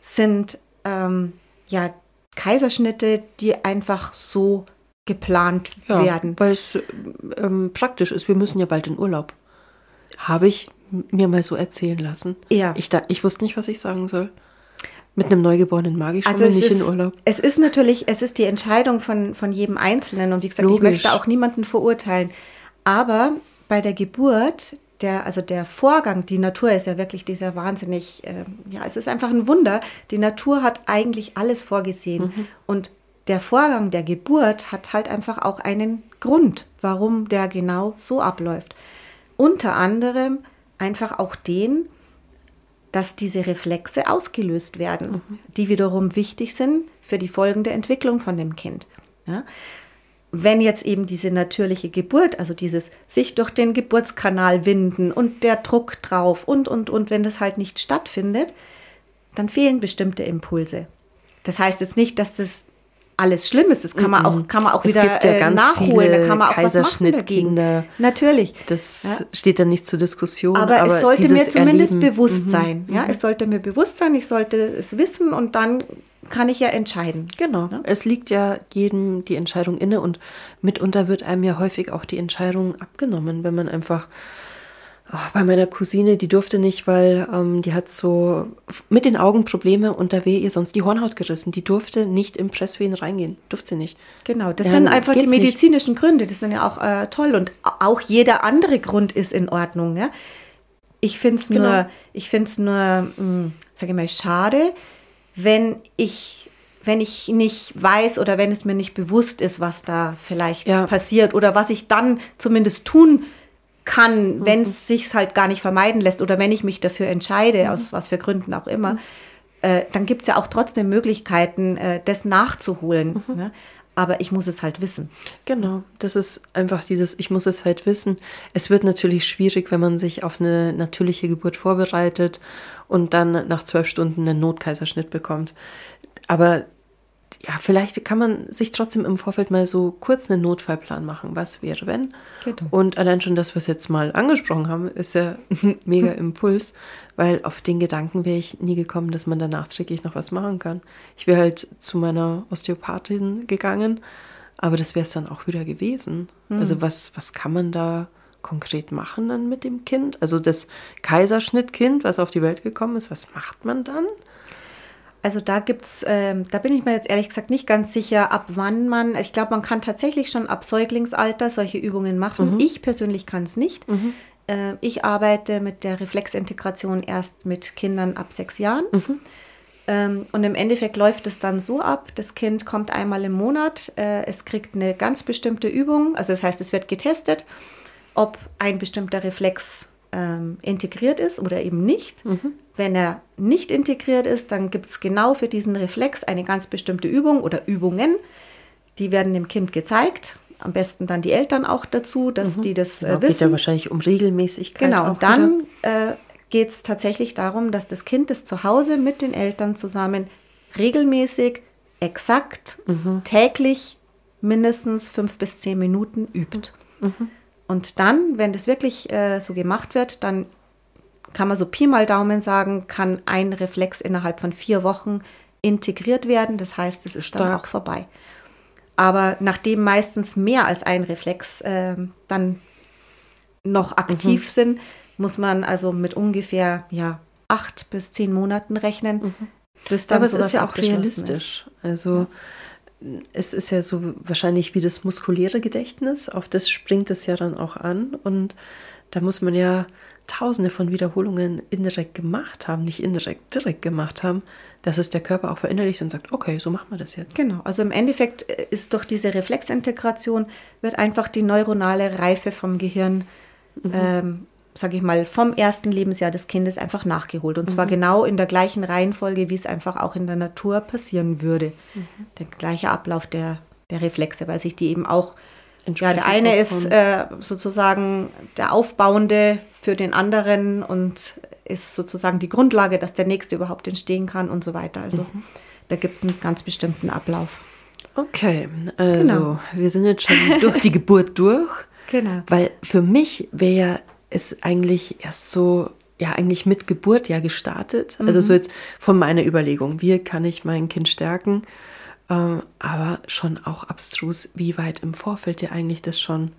sind ähm, ja Kaiserschnitte, die einfach so geplant ja, werden. Weil es ähm, praktisch ist. Wir müssen ja bald in Urlaub. Habe ich mir mal so erzählen lassen. Ja. Ich, da, ich wusste nicht, was ich sagen soll. Mit einem Neugeborenen mag ich schon Also nicht ist, in Urlaub. es ist natürlich, es ist die Entscheidung von, von jedem Einzelnen und wie gesagt, ich Logisch. möchte auch niemanden verurteilen. Aber bei der Geburt, der, also der Vorgang, die Natur ist ja wirklich dieser wahnsinnig, äh, ja, es ist einfach ein Wunder. Die Natur hat eigentlich alles vorgesehen Mhm. und der Vorgang der Geburt hat halt einfach auch einen Grund, warum der genau so abläuft. Unter anderem einfach auch den, dass diese Reflexe ausgelöst werden, die wiederum wichtig sind für die folgende Entwicklung von dem Kind. Ja? Wenn jetzt eben diese natürliche Geburt, also dieses sich durch den Geburtskanal winden und der Druck drauf und, und, und, wenn das halt nicht stattfindet, dann fehlen bestimmte Impulse. Das heißt jetzt nicht, dass das alles schlimm ist. Das kann man auch, kann man auch Es wieder gibt ja äh, ganz nachholen. viele Da kann man auch was machen dagegen. Kaiserschnittkinder. Natürlich. Das Ja. steht dann nicht zur Diskussion. Aber, es sollte mir zumindest Erleben- bewusst Mhm. sein. Ja, es sollte mir bewusst sein, ich sollte es wissen und dann kann ich ja entscheiden. Genau. Es liegt ja jedem die Entscheidung inne und mitunter wird einem ja häufig auch die Entscheidung abgenommen, wenn man einfach. Ach, bei meiner Cousine, die durfte nicht, weil ähm, die hat so mit den Augen Probleme und da wäre ihr sonst die Hornhaut gerissen. Die durfte nicht im Presswehen reingehen. Durfte sie nicht. Genau, das Ja, sind einfach die geht's nicht. medizinischen Gründe. Das sind ja auch äh, toll und auch jeder andere Grund ist in Ordnung. Ja? Ich finde es Genau. nur, ich find's nur, mh, sage ich mal, schade, wenn ich, wenn ich nicht weiß oder wenn es mir nicht bewusst ist, was da vielleicht Ja. passiert oder was ich dann zumindest tun kann, Mhm. wenn es sich halt gar nicht vermeiden lässt oder wenn ich mich dafür entscheide, Mhm. aus was für Gründen auch immer, äh, dann gibt es ja auch trotzdem Möglichkeiten, äh, das nachzuholen. Mhm. Ne? Aber ich muss es halt wissen. Genau, das ist einfach dieses, ich muss es halt wissen. Es wird natürlich schwierig, wenn man sich auf eine natürliche Geburt vorbereitet und dann nach zwölf Stunden einen Notkaiserschnitt bekommt. Aber ja, vielleicht kann man sich trotzdem im Vorfeld mal so kurz einen Notfallplan machen. Was wäre, wenn? Genau. Und allein schon das, was wir jetzt mal angesprochen haben, ist ja ein mega Impuls, weil auf den Gedanken wäre ich nie gekommen, dass man da nachträglich noch was machen kann. Ich wäre halt zu meiner Osteopathin gegangen, aber das wäre es dann auch wieder gewesen. Also was, was kann man da konkret machen dann mit dem Kind? Also das Kaiserschnittkind, was auf die Welt gekommen ist, was macht man dann? Also da gibt's, ähm, da bin ich mir jetzt ehrlich gesagt nicht ganz sicher, ab wann man, ich glaube, man kann tatsächlich schon ab Säuglingsalter solche Übungen machen. Ich persönlich kann es nicht. Äh, ich arbeite mit der Reflexintegration erst mit Kindern ab sechs Jahren. Ähm, und im Endeffekt läuft es dann so ab, das Kind kommt einmal im Monat, äh, es kriegt eine ganz bestimmte Übung, also das heißt, es wird getestet, ob ein bestimmter Reflex ähm, integriert ist oder eben nicht. Wenn er nicht integriert ist, dann gibt es genau für diesen Reflex eine ganz bestimmte Übung oder Übungen, die werden dem Kind gezeigt. Am besten dann die Eltern auch dazu, dass die das Genau, äh, geht ja wissen. wahrscheinlich um Regelmäßigkeit. Genau, und dann äh, geht es tatsächlich darum, dass das Kind das zu Hause mit den Eltern zusammen regelmäßig, exakt, Mhm. täglich mindestens fünf bis zehn Minuten übt. Mhm. Und dann, wenn das wirklich äh, so gemacht wird, dann kann man so Pi mal Daumen sagen, kann ein Reflex innerhalb von vier Wochen integriert werden. Das heißt, es ist dann Stark. auch vorbei. Aber nachdem meistens mehr als ein Reflex ähm, dann noch aktiv Mhm. sind, muss man also mit ungefähr ja, acht bis zehn Monaten rechnen, bis Ja, dann aber es sowas ist ja auch realistisch. Also es ist ja so wahrscheinlich wie das muskuläre Gedächtnis, auf das springt es ja dann auch an. Und da muss man ja tausende von Wiederholungen indirekt gemacht haben, nicht indirekt, direkt gemacht haben, dass es der Körper auch verinnerlicht und sagt, okay, so machen wir das jetzt. Genau, also im Endeffekt äh, ist durch diese Reflexintegration wird einfach die neuronale Reife vom Gehirn, ähm, sage ich mal, vom ersten Lebensjahr des Kindes einfach nachgeholt. Und zwar genau in der gleichen Reihenfolge, wie es einfach auch in der Natur passieren würde. Der gleiche Ablauf der, der Reflexe, weil sich die eben auch, ja, der eine ist äh, sozusagen der Aufbauende für den anderen und ist sozusagen die Grundlage, dass der nächste überhaupt entstehen kann und so weiter. Also da gibt es einen ganz bestimmten Ablauf. Okay, also Genau. wir sind jetzt schon durch die Geburt durch. Genau. Weil für mich wäre es eigentlich erst so, ja, eigentlich mit Geburt ja gestartet. Also so jetzt von meiner Überlegung, wie kann ich mein Kind stärken? Ähm, aber schon auch abstrus, wie weit im Vorfeld ja eigentlich das schon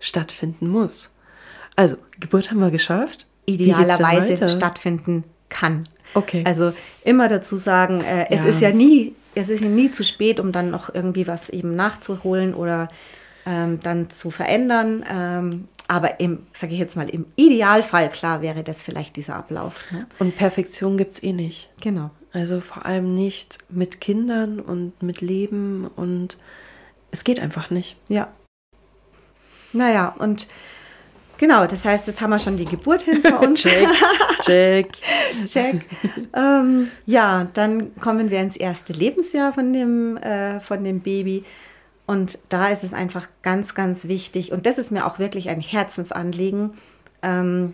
stattfinden muss. Also, Geburt haben wir geschafft. Idealerweise stattfinden kann. Okay. Also immer dazu sagen, äh, es ja. ist ja nie, es ist ja nie zu spät, um dann noch irgendwie was eben nachzuholen oder ähm, dann zu verändern. Ähm, aber im, sage ich jetzt mal, im Idealfall, klar wäre das vielleicht dieser Ablauf. Ne? Und Perfektion gibt es eh nicht. Genau. Also vor allem nicht mit Kindern und mit Leben und es geht einfach nicht. Ja. Naja, und genau, das heißt, jetzt haben wir schon die Geburt hinter uns. check, check. check. Ähm, ja, dann kommen wir ins erste Lebensjahr von dem, äh, von dem Baby. Und da ist es einfach ganz, ganz wichtig, und das ist mir auch wirklich ein Herzensanliegen, ähm,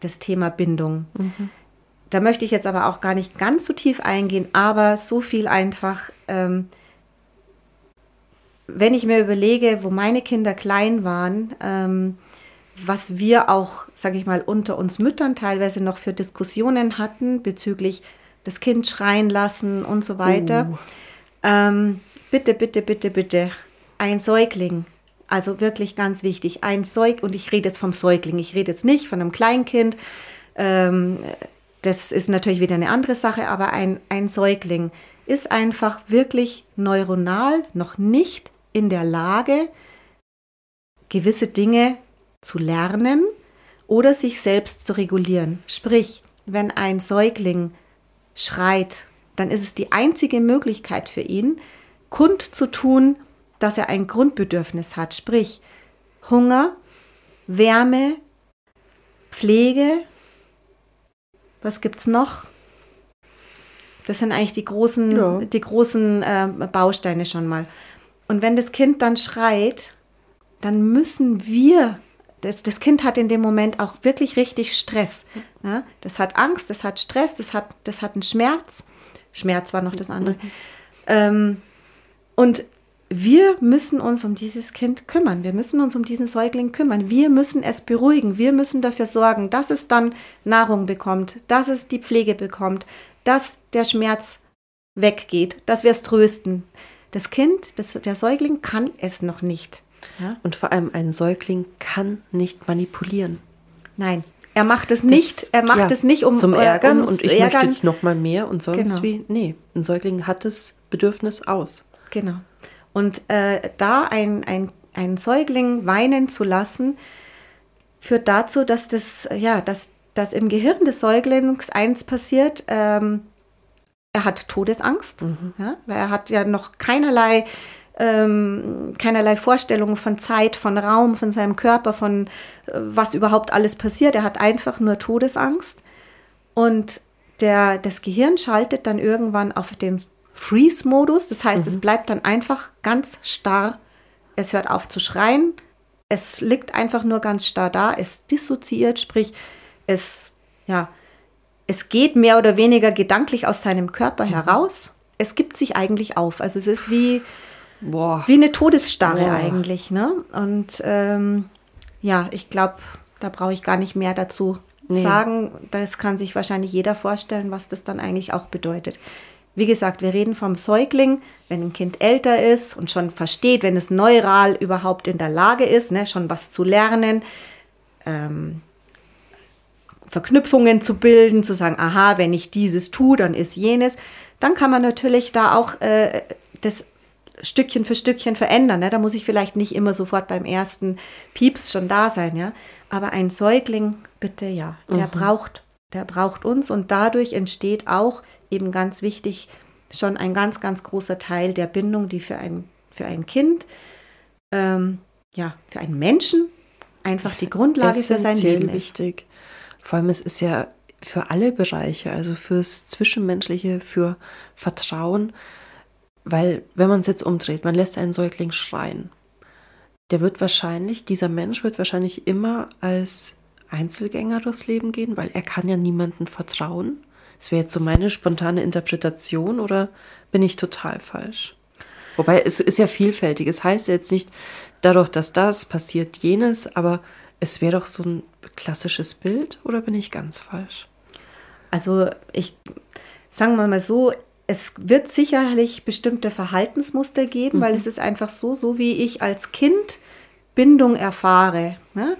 das Thema Bindung. Mhm. Da möchte ich jetzt aber auch gar nicht ganz so tief eingehen, aber so viel einfach, ähm, wenn ich mir überlege, wo meine Kinder klein waren, ähm, was wir auch, sage ich mal, unter uns Müttern teilweise noch für Diskussionen hatten bezüglich das Kind schreien lassen und so weiter. Uh. Ähm, bitte, bitte, bitte, bitte, ein Säugling, also wirklich ganz wichtig, ein Säug, und ich rede jetzt vom Säugling, ich rede jetzt nicht von einem Kleinkind, ähm, das ist natürlich wieder eine andere Sache, aber ein, ein Säugling ist einfach wirklich neuronal noch nicht in der Lage, gewisse Dinge zu lernen oder sich selbst zu regulieren. Sprich, wenn ein Säugling schreit, dann ist es die einzige Möglichkeit für ihn, kund zu tun, dass er ein Grundbedürfnis hat, sprich Hunger, Wärme, Pflege. Was gibt es noch? Das sind eigentlich die großen, ja. die großen äh, Bausteine schon mal. Und wenn das Kind dann schreit, dann müssen wir, das, das Kind hat in dem Moment auch wirklich richtig Stress. Ja? Das hat Angst, das hat Stress, das hat, das hat einen Schmerz. Schmerz war noch das andere. Mhm. Ähm, und wir müssen uns um dieses Kind kümmern. Wir müssen uns um diesen Säugling kümmern. Wir müssen es beruhigen. Wir müssen dafür sorgen, dass es dann Nahrung bekommt, dass es die Pflege bekommt, dass der Schmerz weggeht, dass wir es trösten. Das Kind, das, der Säugling kann es noch nicht. Ja? Und vor allem ein Säugling kann nicht manipulieren. Nein, er macht es nicht. Das, er macht ja, es nicht um zum Ärgern um und ich ärgern. möchte jetzt noch mal mehr und sonst genau. wie. Nee, ein Säugling hat das Bedürfnis aus. Genau. Und äh, da ein, ein, ein Säugling weinen zu lassen, führt dazu, dass das, ja, dass, dass im Gehirn des Säuglings eins passiert, ähm, er hat Todesangst, mhm. ja, weil er hat ja noch keinerlei, ähm, keinerlei Vorstellungen von Zeit, von Raum, von seinem Körper, von äh, was überhaupt alles passiert. Er hat einfach nur Todesangst. Und der, das Gehirn schaltet dann irgendwann auf den Freeze-Modus. Das heißt, mhm. es bleibt dann einfach ganz starr. Es hört auf zu schreien. Es liegt einfach nur ganz starr da. Es dissoziiert, sprich, es, ja, es geht mehr oder weniger gedanklich aus seinem Körper mhm. heraus. Es gibt sich eigentlich auf. Also es ist wie, Boah. wie eine Todesstarre Boah. eigentlich. Ne? Und ähm, ja, ich glaube, da brauche ich gar nicht mehr dazu nee. sagen. Das kann sich wahrscheinlich jeder vorstellen, was das dann eigentlich auch bedeutet. Wie gesagt, wir reden vom Säugling, wenn ein Kind älter ist und schon versteht, wenn es neural überhaupt in der Lage ist, ne, schon was zu lernen, ähm, Verknüpfungen zu bilden, zu sagen, aha, wenn ich dieses tue, dann ist jenes, dann kann man natürlich da auch äh, das Stückchen für Stückchen verändern. Ne? Da muss ich vielleicht nicht immer sofort beim ersten Pieps schon da sein, ja. Aber ein Säugling, bitte ja, der mhm. braucht der braucht uns und dadurch entsteht auch eben ganz wichtig schon ein ganz, ganz großer Teil der Bindung, die für ein, für ein Kind, ähm, ja, für einen Menschen einfach die Grundlage für sein Leben ist. wichtig. Vor allem es ist ja für alle Bereiche, also fürs Zwischenmenschliche, für Vertrauen, weil wenn man es jetzt umdreht, man lässt einen Säugling schreien, der wird wahrscheinlich, dieser Mensch wird wahrscheinlich immer als Einzelgänger durchs Leben gehen, weil er kann ja niemandem vertrauen. Das wäre jetzt so meine spontane Interpretation oder bin ich total falsch? Wobei es ist ja vielfältig. Es heißt ja jetzt nicht dadurch, dass das passiert jenes, aber es wäre doch so ein klassisches Bild oder bin ich ganz falsch? Also ich sagen wir mal so, es wird sicherlich bestimmte Verhaltensmuster geben, mhm. weil es ist einfach so, so wie ich als Kind Bindung erfahre. Ne?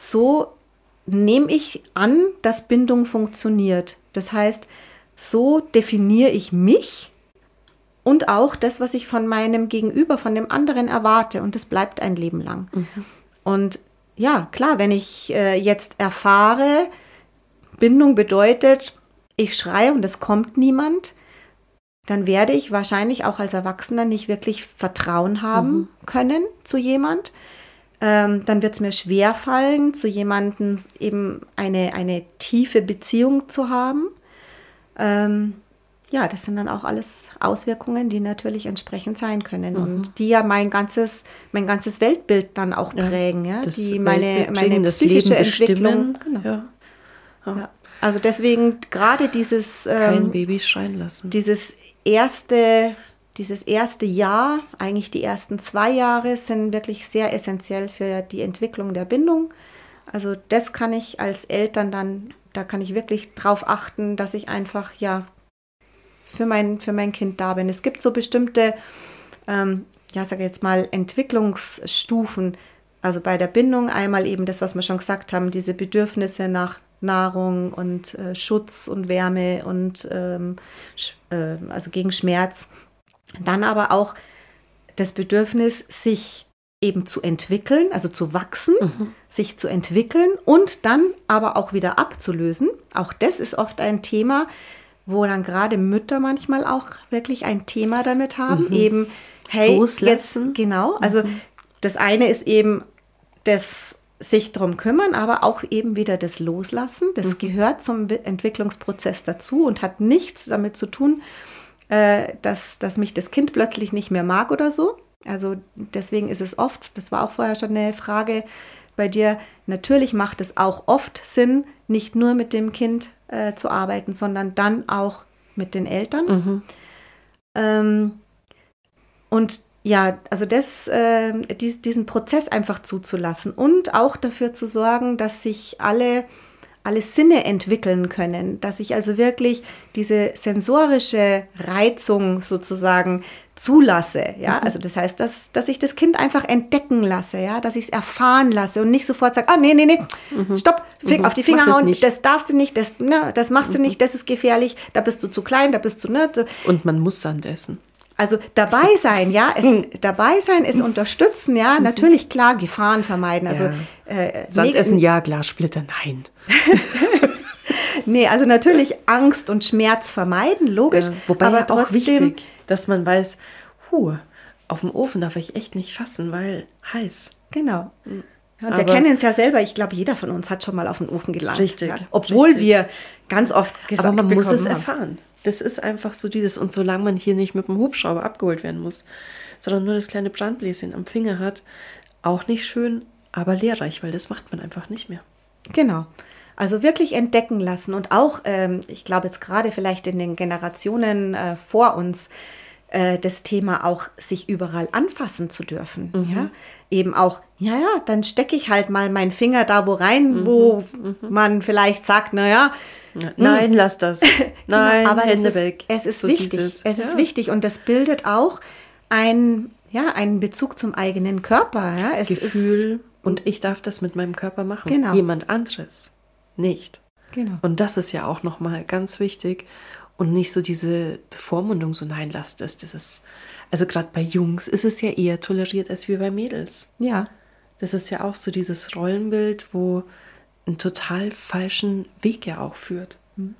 So nehme ich an, dass Bindung funktioniert. Das heißt, so definiere ich mich und auch das, was ich von meinem Gegenüber, von dem anderen erwarte. Und das bleibt ein Leben lang. Mhm. Und ja, klar, wenn ich äh, jetzt erfahre, Bindung bedeutet, ich schreie und es kommt niemand, dann werde ich wahrscheinlich auch als Erwachsener nicht wirklich Vertrauen haben mhm. können zu jemand. Ähm, dann wird es mir schwer fallen, zu jemandem eben eine, eine tiefe Beziehung zu haben. Ähm, ja, das sind dann auch alles Auswirkungen, die natürlich entsprechend sein können mhm. und die ja mein ganzes, mein ganzes Weltbild dann auch prägen, ja, die meine, meine psychische Entwicklung. Genau. Ja. Ja. Also deswegen gerade dieses kein ähm, Babys schreien lassen. Dieses erste, dieses erste Jahr, eigentlich die ersten zwei Jahre sind wirklich sehr essentiell für die Entwicklung der Bindung. Also das kann ich als Eltern dann, da kann ich wirklich drauf achten, dass ich einfach ja für mein, für mein Kind da bin. Es gibt so bestimmte, ähm, ja, sage jetzt mal, Entwicklungsstufen. Also bei der Bindung einmal eben das, was wir schon gesagt haben, diese Bedürfnisse nach Nahrung und äh, Schutz und Wärme und ähm, äh, also gegen Schmerz. Dann aber auch das Bedürfnis, sich eben zu entwickeln, also zu wachsen, mhm. sich zu entwickeln und dann aber auch wieder abzulösen. Auch das ist oft ein Thema, wo dann gerade Mütter manchmal auch wirklich ein Thema damit haben, mhm. eben hey, loslassen. Jetzt, genau, also mhm. das eine ist eben das sich darum kümmern, aber auch eben wieder das Loslassen. Das mhm. gehört zum Entwicklungsprozess dazu und hat nichts damit zu tun, äh, dass, dass mich das Kind plötzlich nicht mehr mag oder so. Also deswegen ist es oft, das war auch vorher schon eine Frage bei dir, natürlich macht es auch oft Sinn, nicht nur mit dem Kind äh, zu arbeiten, sondern dann auch mit den Eltern. Mhm. Ähm, und ja, also das, äh, dies, diesen Prozess einfach zuzulassen und auch dafür zu sorgen, dass sich alle, alle Sinne entwickeln können, dass ich also wirklich diese sensorische Reizung sozusagen zulasse, ja, mhm. also das heißt, dass, dass ich das Kind einfach entdecken lasse, ja, dass ich es erfahren lasse und nicht sofort sage, ah, nee, nee, nee, mhm. stopp, mhm. auf die Finger hauen, das, das, darfst du nicht, das, ne, das machst du mhm. nicht, das ist gefährlich, da bist du zu klein, da bist du, ne. Und man muss Sand essen. Also dabei sein, ja, es, hm. dabei sein ist unterstützen, ja, mhm. natürlich klar, Gefahren vermeiden. Also ja. äh, Sand essen, ja, Glassplitter, nein. nee, also natürlich Angst und Schmerz vermeiden, logisch. Ja, wobei aber ja auch trotzdem, wichtig, dass man weiß, huh, auf dem Ofen darf ich echt nicht fassen, weil heiß. Genau. Hm. Ja, wir kennen es ja selber. Ich glaube, jeder von uns hat schon mal auf den Ofen gelangt. Richtig. Ja, obwohl richtig. wir ganz oft gesagt haben. Aber man muss es erfahren. Das ist einfach so dieses, und solange man hier nicht mit dem Hubschrauber abgeholt werden muss, sondern nur das kleine Brandbläschen am Finger hat, auch nicht schön, aber lehrreich, weil das macht man einfach nicht mehr. Genau. Also wirklich entdecken lassen und auch, ähm, ich glaube jetzt gerade vielleicht in den Generationen äh, vor uns, äh, das Thema auch sich überall anfassen zu dürfen. Mhm. Ja? Eben auch, ja, ja, dann stecke ich halt mal meinen Finger da wo rein, mhm. wo mhm. man vielleicht sagt, naja, ja, nein, lass das. Genau, nein, genau, aber Hände es ist, weg. Es ist so wichtig. Dieses, es ist wichtig und das bildet auch ein, ja, einen Bezug zum eigenen Körper. Ja? Es Gefühl ist, und ich darf das mit meinem Körper machen. Genau. Jemand anderes nicht. Genau. Und das ist ja auch nochmal ganz wichtig und nicht so diese Bevormundung, so nein, lass das. Das ist, also gerade bei Jungs ist es ja eher toleriert als wie bei Mädels. Ja. Das ist ja auch so dieses Rollenbild, wo einen total falschen Weg ja auch führt.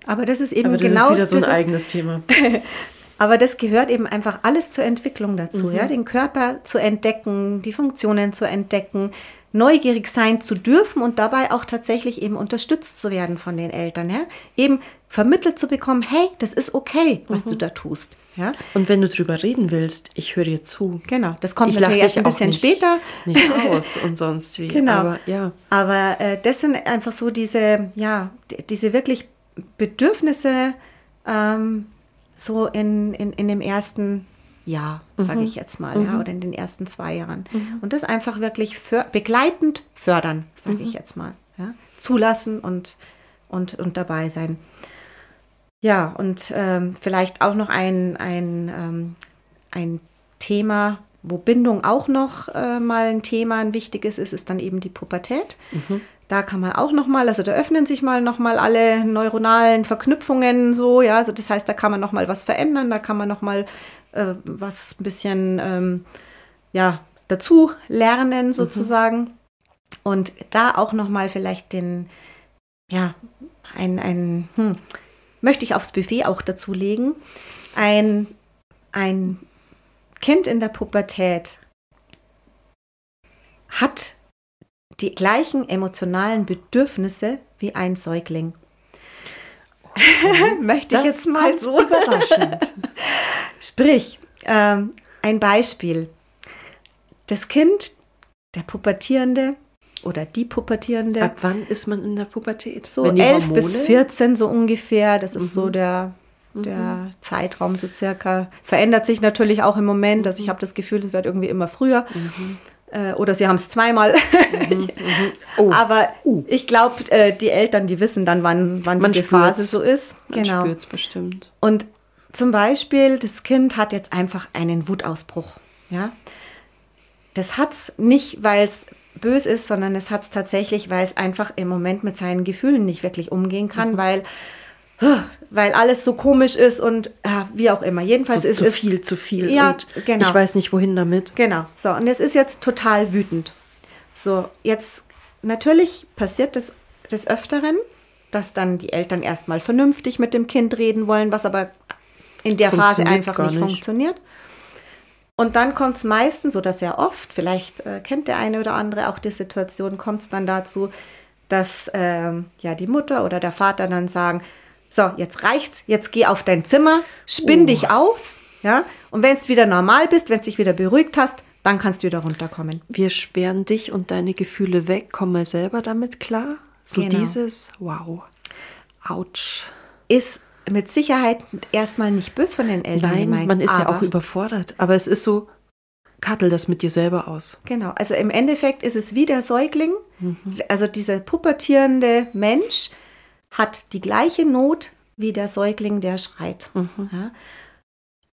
Aber das ist eben aber das genau ist wieder so ein eigenes Thema. aber das gehört eben einfach alles zur Entwicklung dazu, mhm. ja, den Körper zu entdecken, die Funktionen zu entdecken, neugierig sein zu dürfen und dabei auch tatsächlich eben unterstützt zu werden von den Eltern, ja, eben vermittelt zu bekommen, hey, das ist okay, was mhm. du da tust. Ja? Und wenn du drüber reden willst, ich höre dir zu. Genau, das kommt ich natürlich erst ein bisschen nicht, später. Nicht aus und sonst wie. Genau. Aber, ja. Aber äh, das sind einfach so diese, ja, diese wirklich Bedürfnisse ähm, so in, in, in dem ersten Jahr, sage mhm. ich jetzt mal, mhm. ja, oder in den ersten zwei Jahren. Mhm. Und das einfach wirklich für, begleitend fördern, sage ich mhm. jetzt mal. Ja? Zulassen und, und, und dabei sein. Ja, und ähm, vielleicht auch noch ein, ein, ähm, ein Thema, wo Bindung auch noch äh, mal ein Thema, ein wichtiges ist, ist dann eben die Pubertät. Mhm. Da kann man auch nochmal, also da öffnen sich mal nochmal alle neuronalen Verknüpfungen so, ja, also das heißt, da kann man nochmal was verändern, da kann man nochmal äh, was ein bisschen, ähm, ja, dazu lernen mhm. sozusagen. Mhm. Und da auch nochmal vielleicht den, ja, ein, ein hm, möchte ich aufs Buffet auch dazu legen, ein, ein Kind in der Pubertät hat die gleichen emotionalen Bedürfnisse wie ein Säugling. Okay. Möchte ich jetzt mal so überraschend. Sprich, ähm, ein Beispiel. Das Kind, der Pubertierende oder die Pubertierende. Ab wann ist man in der Pubertät? So 11 bis 14 so ungefähr. Das ist mhm. so der, der mhm. Zeitraum so circa. Verändert sich natürlich auch im Moment. Also ich mhm. habe das Gefühl, es wird irgendwie immer früher. Mhm. Äh, oder sie haben es zweimal. Mhm, mhm. oh. Aber uh. ich glaube, äh, die Eltern, die wissen dann, wann, wann diese Phase so ist. Man genau. spürt es bestimmt. Und zum Beispiel, das Kind hat jetzt einfach einen Wutausbruch. Ja? Das hat es nicht, weil es böse ist, sondern es hat es tatsächlich, weil es einfach im Moment mit seinen Gefühlen nicht wirklich umgehen kann, mhm. weil weil alles so komisch ist und ja, wie auch immer. Jedenfalls so, ist zu es viel, zu viel. Ja, genau. Ich weiß nicht, wohin damit. Genau. So, und es ist jetzt total wütend. So, jetzt natürlich passiert das des Öfteren, dass dann die Eltern erstmal vernünftig mit dem Kind reden wollen, was aber in der Phase einfach nicht, nicht, funktioniert. Und dann kommt es meistens oder sehr oft, vielleicht äh, kennt der eine oder andere auch die Situation, kommt es dann dazu, dass äh, ja die Mutter oder der Vater dann sagen, so, jetzt reicht's, jetzt geh auf dein Zimmer, spinn oh. dich aus, ja, und wenn es wieder normal bist, wenn du dich wieder beruhigt hast, dann kannst du wieder runterkommen. Wir sperren dich und deine Gefühle weg, komm mal selber damit klar. So genau. dieses, wow, ouch. Ist mit Sicherheit erstmal nicht böse von den Eltern Nein, gemeint, man ist ja auch überfordert, aber es ist so, Kattel das mit dir selber aus. Genau, also im Endeffekt ist es wie der Säugling, mhm. also dieser pubertierende Mensch, hat die gleiche Not wie der Säugling, der schreit. Mhm. Ja.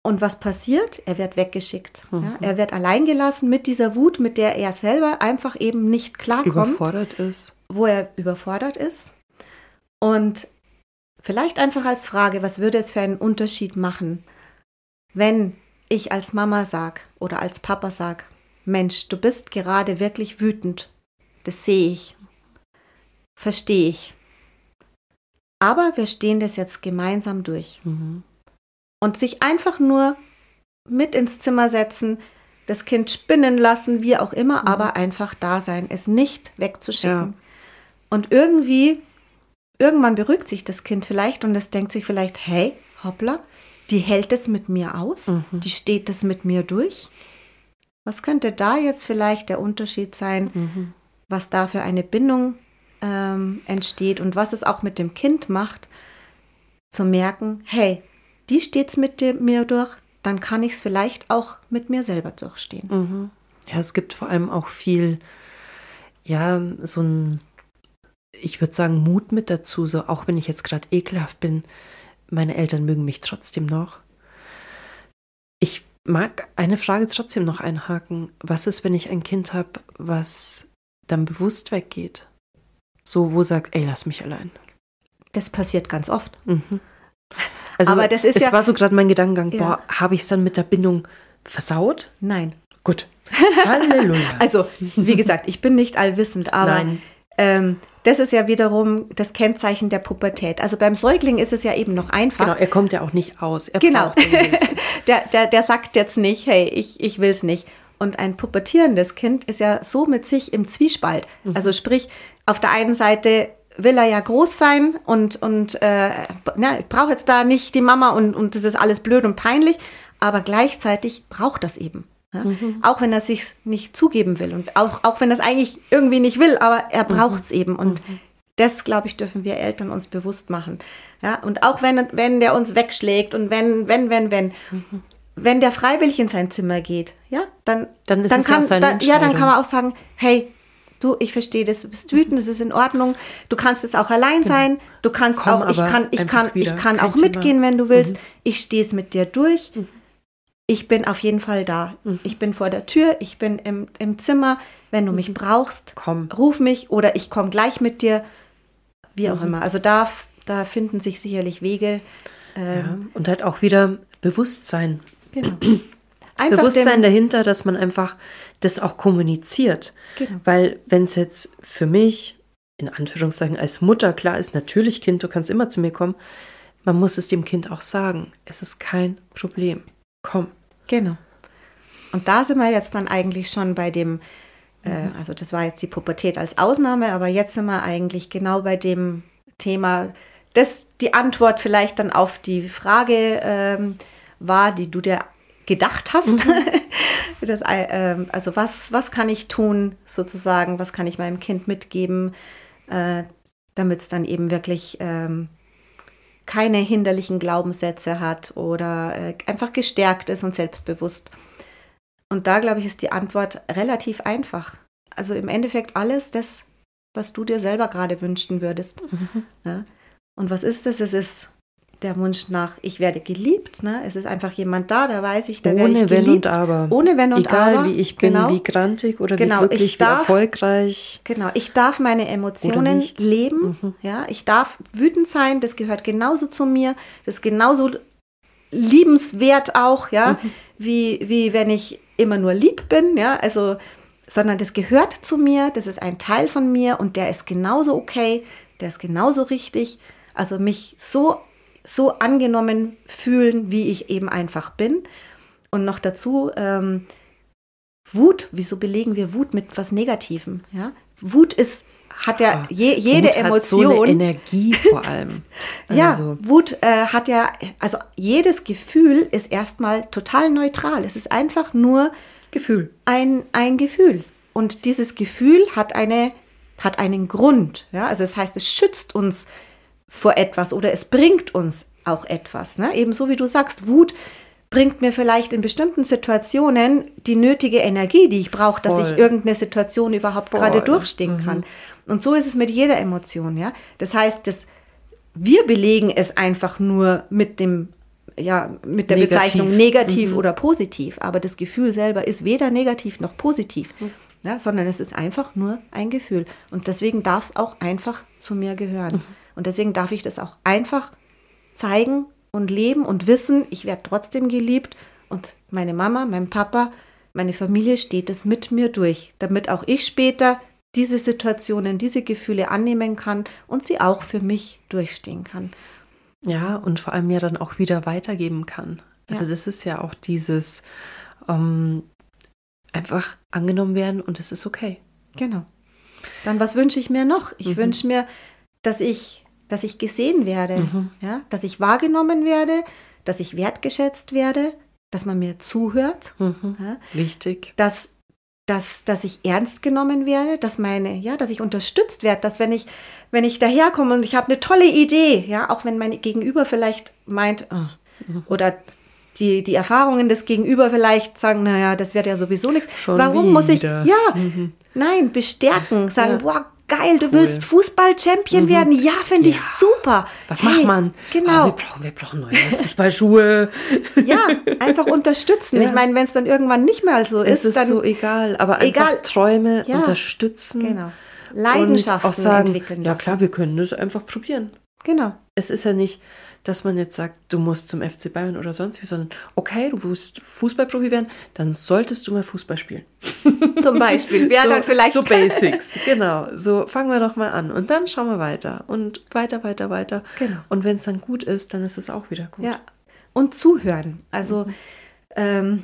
Und was passiert? Er wird weggeschickt. Mhm. Ja. Er wird alleingelassen mit dieser Wut, mit der er selber einfach eben nicht klarkommt. Überfordert ist. Wo er überfordert ist. Und vielleicht einfach als Frage, was würde es für einen Unterschied machen, wenn ich als Mama sage oder als Papa sage, Mensch, du bist gerade wirklich wütend. Das sehe ich. Verstehe ich. Aber wir stehen das jetzt gemeinsam durch. Mhm. Und sich einfach nur mit ins Zimmer setzen, das Kind spinnen lassen, wie auch immer, mhm. aber einfach da sein, es nicht wegzuschicken. Ja. Und irgendwie, irgendwann beruhigt sich das Kind vielleicht und es denkt sich vielleicht, hey, hoppla, die hält es mit mir aus, mhm. die steht es mit mir durch. Was könnte da jetzt vielleicht der Unterschied sein, mhm. was da für eine Bindung ähm, entsteht und was es auch mit dem Kind macht, zu merken, hey, die steht es mit mir durch, dann kann ich es vielleicht auch mit mir selber durchstehen. Mhm. Ja, es gibt vor allem auch viel, ja, so ein, ich würde sagen, Mut mit dazu, so auch wenn ich jetzt gerade ekelhaft bin, meine Eltern mögen mich trotzdem noch. Ich mag eine Frage trotzdem noch einhaken. Was ist, wenn ich ein Kind habe, was dann bewusst weggeht? So, wo sagt, ey, lass mich allein. Das passiert ganz oft. Mhm. Also, Aber das ist es ja, war so gerade mein Gedankengang, ja. boah, habe ich es dann mit der Bindung versaut? Nein. Gut. Halleluja. also, wie gesagt, ich bin nicht allwissend, aber ähm, das ist ja wiederum das Kennzeichen der Pubertät. Also beim Säugling ist es ja eben noch einfach. Genau, er kommt ja auch nicht aus. Er genau. der, der, der sagt jetzt nicht, hey, ich, ich will es nicht. Und ein pubertierendes Kind ist ja so mit sich im Zwiespalt. Mhm. Also sprich, auf der einen Seite will er ja groß sein und, und äh, na, ich brauche jetzt da nicht die Mama und, und das ist alles blöd und peinlich, aber gleichzeitig braucht das eben. Ja? Mhm. Auch wenn er sich nicht zugeben will und auch, auch wenn er es eigentlich irgendwie nicht will, aber er braucht es mhm. eben. Und mhm. das, glaube ich, dürfen wir Eltern uns bewusst machen. Ja? Und auch wenn, wenn der uns wegschlägt und wenn, wenn, wenn, wenn, mhm wenn der freiwillig in sein Zimmer geht, ja, dann, dann, dann kann, dann, ja, dann kann man auch sagen, hey, du, ich verstehe das, du bist wütend, das ist in Ordnung, du kannst es auch allein genau. sein, du kannst Komm auch, ich kann, ich kann, ich kann auch mitgehen, wenn du willst, mhm. ich stehe es mit dir durch, mhm. ich bin auf jeden Fall da. Mhm. Ich bin vor der Tür, ich bin im, im Zimmer. Wenn du mich mhm. brauchst, komm. ruf mich oder ich komme gleich mit dir. Wie auch mhm. immer. Also da, da finden sich sicherlich Wege. Ähm, ja, und halt auch wieder Bewusstsein. Genau. Einfach Bewusstsein dahinter, dass man einfach das auch kommuniziert. Genau. Weil wenn es jetzt für mich, in Anführungszeichen als Mutter klar ist, natürlich Kind, du kannst immer zu mir kommen, man muss es dem Kind auch sagen. Es ist kein Problem. Komm. Genau. Und da sind wir jetzt dann eigentlich schon bei dem, äh, mhm. also das war jetzt die Pubertät als Ausnahme, aber jetzt sind wir eigentlich genau bei dem Thema, das die Antwort vielleicht dann auf die Frage ähm, war, die du dir gedacht hast. Mhm. das, äh, also was, was kann ich tun, sozusagen, was kann ich meinem Kind mitgeben, äh, damit es dann eben wirklich ähm, keine hinderlichen Glaubenssätze hat oder äh, einfach gestärkt ist und selbstbewusst. Und da, glaube ich, ist die Antwort relativ einfach. Also im Endeffekt alles das, was du dir selber gerade wünschen würdest. Mhm. Ja? Und was ist das? Es ist der Wunsch nach, ich werde geliebt. Ne? Es ist einfach jemand da, da weiß ich, da Ohne werde ich geliebt. Wenn und Aber. Ohne Wenn und Egal, Aber. wie ich bin, genau. wie grantig oder genau. wie glücklich, darf, wie erfolgreich. Genau, ich darf meine Emotionen leben. Mhm. Ja, ich darf wütend sein, das gehört genauso zu mir. Das ist genauso liebenswert auch, ja, mhm. wie, wie wenn ich immer nur lieb bin, ja, also, sondern das gehört zu mir, das ist ein Teil von mir und der ist genauso okay, der ist genauso richtig. Also mich so so angenommen fühlen, wie ich eben einfach bin. Und noch dazu ähm, Wut. Wieso belegen wir Wut mit was Negativem? Ja? Wut ist hat ja ah, je, jede Wut Emotion. Hat so eine Energie vor allem. ja, also. Wut äh, hat ja, also jedes Gefühl ist erstmal total neutral. Es ist einfach nur Gefühl. Ein, ein Gefühl. Und dieses Gefühl hat, eine, hat einen Grund. Ja? Also das heißt, es schützt uns vor etwas oder es bringt uns auch etwas. Ne? Ebenso wie du sagst, Wut bringt mir vielleicht in bestimmten Situationen die nötige Energie, die ich brauche, dass ich irgendeine Situation überhaupt Voll. gerade durchstehen mhm. kann. Und so ist es mit jeder Emotion. Ja? Das heißt, dass wir belegen es einfach nur mit dem ja, mit der negativ. Bezeichnung negativ mhm. oder positiv. Aber das Gefühl selber ist weder negativ noch positiv, mhm. ja, sondern es ist einfach nur ein Gefühl. Und deswegen darf es auch einfach zu mir gehören. Mhm. Und deswegen darf ich das auch einfach zeigen und leben und wissen, ich werde trotzdem geliebt und meine Mama, mein Papa, meine Familie steht es mit mir durch, damit auch ich später diese Situationen, diese Gefühle annehmen kann und sie auch für mich durchstehen kann. Ja, und vor allem ja dann auch wieder weitergeben kann. Also ja. das ist ja auch dieses ähm, einfach angenommen werden und es ist okay. Genau. Dann was wünsche ich mir noch? Ich mhm. wünsche mir, dass ich, dass ich gesehen werde, mhm. ja, dass ich wahrgenommen werde, dass ich wertgeschätzt werde, dass man mir zuhört. Mhm. Ja, Wichtig. Dass, dass, dass ich ernst genommen werde, dass meine, ja, dass ich unterstützt werde, dass wenn ich, wenn ich daherkomme und ich habe eine tolle Idee, ja, auch wenn mein Gegenüber vielleicht meint, oh, mhm. oder die, die Erfahrungen des Gegenüber vielleicht sagen, naja, das wird ja sowieso nichts. Warum wieder. muss ich, ja, mhm. nein, bestärken, sagen, ja. boah, geil, du cool. willst Fußball-Champion mhm. werden? Ja, finde ja. ich super. Was hey, macht man? Genau. Ah, wir, brauchen, wir brauchen neue Fußballschuhe. ja, einfach unterstützen. Ja. Ich meine, wenn es dann irgendwann nicht mehr so ist, es ist dann so egal, aber einfach egal. Träume ja. unterstützen. Genau. Leidenschaften und auch sagen, entwickeln. Ja, klar, wir können das einfach probieren. Genau. Es ist ja nicht, dass man jetzt sagt, du musst zum FC Bayern oder sonst wie, sondern okay, du willst Fußballprofi werden, dann solltest du mal Fußball spielen. Zum Beispiel. Wäre so, dann vielleicht. So Basics, genau. So fangen wir doch mal an. Und dann schauen wir weiter. Und weiter, weiter, weiter. Genau. Und wenn es dann gut ist, dann ist es auch wieder gut. Ja. Und zuhören. Also mhm. ähm,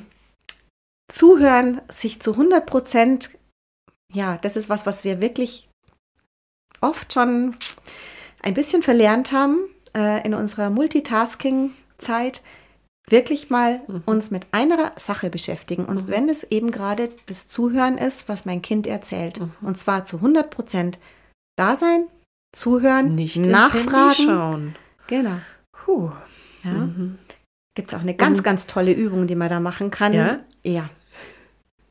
zuhören, sich zu 100 Prozent, ja, das ist was, was wir wirklich oft schon ein bisschen verlernt haben äh, in unserer Multitasking-Zeit wirklich mal mhm. uns mit einer Sache beschäftigen. Und mhm. wenn es eben gerade das Zuhören ist, was mein Kind erzählt. Mhm. Und zwar zu 100 Prozent da sein, zuhören, nicht nachfragen. schauen. Genau. Puh. Ja. Mhm. Gibt es auch eine ganz, Und, ganz tolle Übung, die man da machen kann. Ja. Ja.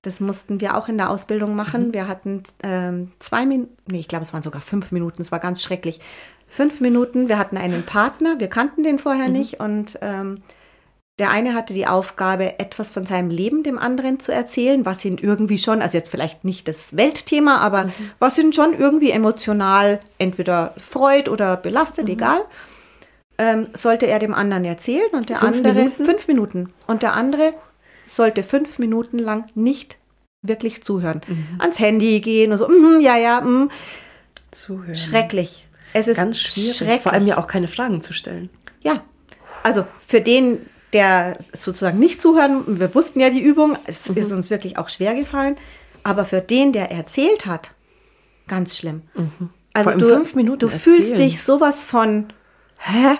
Das mussten wir auch in der Ausbildung machen. Mhm. Wir hatten ähm, zwei Minuten, nee, ich glaube, es waren sogar fünf Minuten, es war ganz schrecklich fünf Minuten. Wir hatten einen Partner, wir kannten den vorher mhm. nicht und ähm, der eine hatte die Aufgabe, etwas von seinem Leben dem anderen zu erzählen, was ihn irgendwie schon, also jetzt vielleicht nicht das Weltthema, aber mhm. was ihn schon irgendwie emotional entweder freut oder belastet, mhm. egal, ähm, sollte er dem anderen erzählen und der fünf andere Minuten? fünf Minuten. Und der andere sollte fünf Minuten lang nicht wirklich zuhören. Mhm. Ans Handy gehen und so, mm, ja, ja, mm. Zuhören. Schrecklich. Es ist ganz schwierig. Vor allem ja auch keine Fragen zu stellen. Ja. Also für den, der sozusagen nicht zuhören, wir wussten ja die Übung, es mhm. ist uns wirklich auch schwer gefallen, aber für den, der erzählt hat, ganz schlimm. Mhm. Also du, fünf Minuten du fühlst dich sowas von, hä?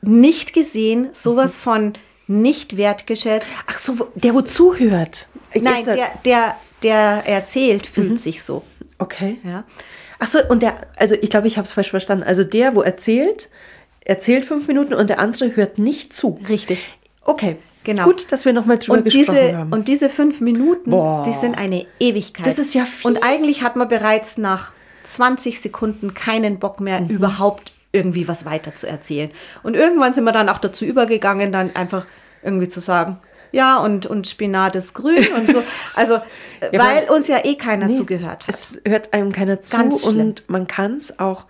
Nicht gesehen, sowas mhm. von nicht wertgeschätzt. Ach so, der wo zuhört. Nein, der, der, der erzählt, fühlt mhm. sich so. Okay. Ja. Ach so, und der, also ich glaube, ich habe es falsch verstanden. Also der, wo erzählt, erzählt fünf Minuten und der andere hört nicht zu. Richtig. Okay. Genau. Gut, dass wir nochmal drüber und gesprochen diese, haben. Und diese fünf Minuten, Boah. die sind eine Ewigkeit. Das ist ja viel. Und eigentlich hat man bereits nach 20 Sekunden keinen Bock mehr, mhm. überhaupt irgendwie was weiter zu erzählen. Und irgendwann sind wir dann auch dazu übergegangen, dann einfach irgendwie zu sagen, ja, und, und Spinat ist grün und so. Also, ja, weil uns ja eh keiner nee, zugehört hat. Es hört einem keiner zu und man kann es auch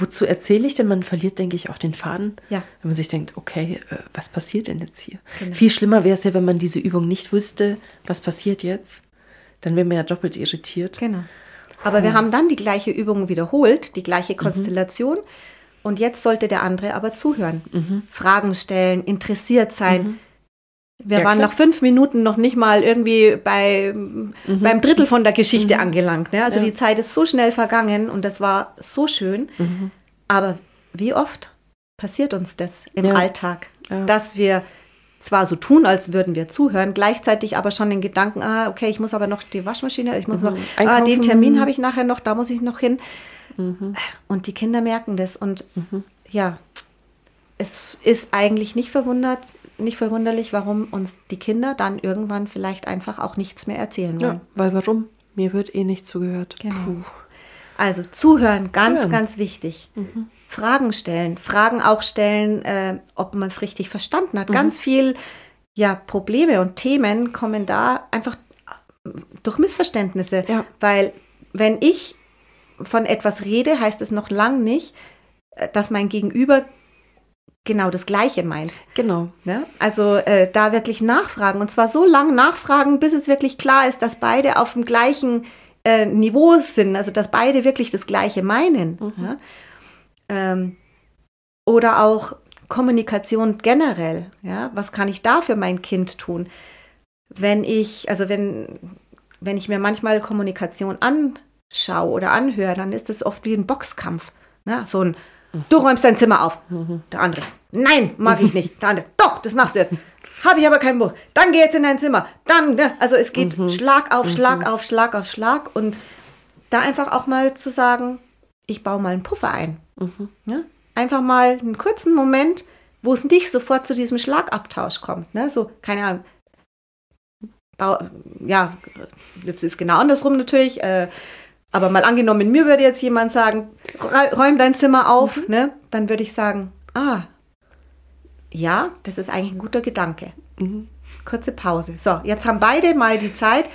wozu erzähle ich denn? Man verliert, denke ich, auch den Faden. Ja. Wenn man sich denkt, okay, äh, was passiert denn jetzt hier? Genau. Viel schlimmer wäre es ja, wenn man diese Übung nicht wüsste, was passiert jetzt. Dann wäre man ja doppelt irritiert. Genau. Aber oh. wir haben dann die gleiche Übung wiederholt, die gleiche mhm. Konstellation. Mhm. Und jetzt sollte der andere aber zuhören, mhm. Fragen stellen, interessiert sein. Mhm. Wir ja, waren klar. nach fünf Minuten noch nicht mal irgendwie bei, mhm. beim Drittel von der Geschichte mhm. angelangt. Ne? Also ja. die Zeit ist so schnell vergangen und das war so schön. Mhm. Aber wie oft passiert uns das im ja. Alltag, dass wir zwar so tun, als würden wir zuhören, gleichzeitig aber schon den Gedanken, ah, okay, ich muss aber noch die Waschmaschine, ich muss mhm. noch, ah, den Termin habe ich nachher noch, da muss ich noch hin. Mhm. Und die Kinder merken das und mhm. ja, es ist eigentlich nicht verwundert, nicht verwunderlich, warum uns die Kinder dann irgendwann vielleicht einfach auch nichts mehr erzählen wollen. Ja, weil warum? Mir wird eh nicht zugehört. Genau. Puh. Also zuhören, ganz, zuhören. ganz wichtig. Mhm. Fragen stellen, Fragen auch stellen, äh, ob man es richtig verstanden hat. Mhm. Ganz viel ja, Probleme und Themen kommen da einfach durch Missverständnisse. Ja. Weil wenn ich von etwas rede, heißt es noch lang nicht, äh, dass mein Gegenüber genau das Gleiche meint. Genau. Ja? Also äh, da wirklich nachfragen und zwar so lange nachfragen, bis es wirklich klar ist, dass beide auf dem gleichen äh, Niveau sind, also dass beide wirklich das Gleiche meinen. Mhm. Ja? Ähm, oder auch Kommunikation generell. Ja? Was kann ich da für mein Kind tun? Wenn ich, also wenn, wenn ich mir manchmal Kommunikation anschaue oder anhöre, dann ist es oft wie ein Boxkampf. Ne? So ein Du räumst dein Zimmer auf. Der andere. Nein, mag ich nicht. Der andere. Doch, das machst du jetzt. Habe ich aber kein Buch. Dann geh jetzt in dein Zimmer. Dann, ne? also es geht mhm. Schlag auf Schlag mhm. auf Schlag auf Schlag und da einfach auch mal zu sagen, ich baue mal einen Puffer ein. Mhm. Ja? Einfach mal einen kurzen Moment, wo es nicht sofort zu diesem Schlagabtausch kommt. Ne? So, keine Ahnung. Bau, ja, jetzt ist genau andersrum natürlich. Äh, aber mal angenommen, mir würde jetzt jemand sagen, räum dein Zimmer auf, mhm. ne? Dann würde ich sagen, ah, ja, das ist eigentlich ein guter Gedanke. Mhm. Kurze Pause. So, jetzt haben beide mal die Zeit,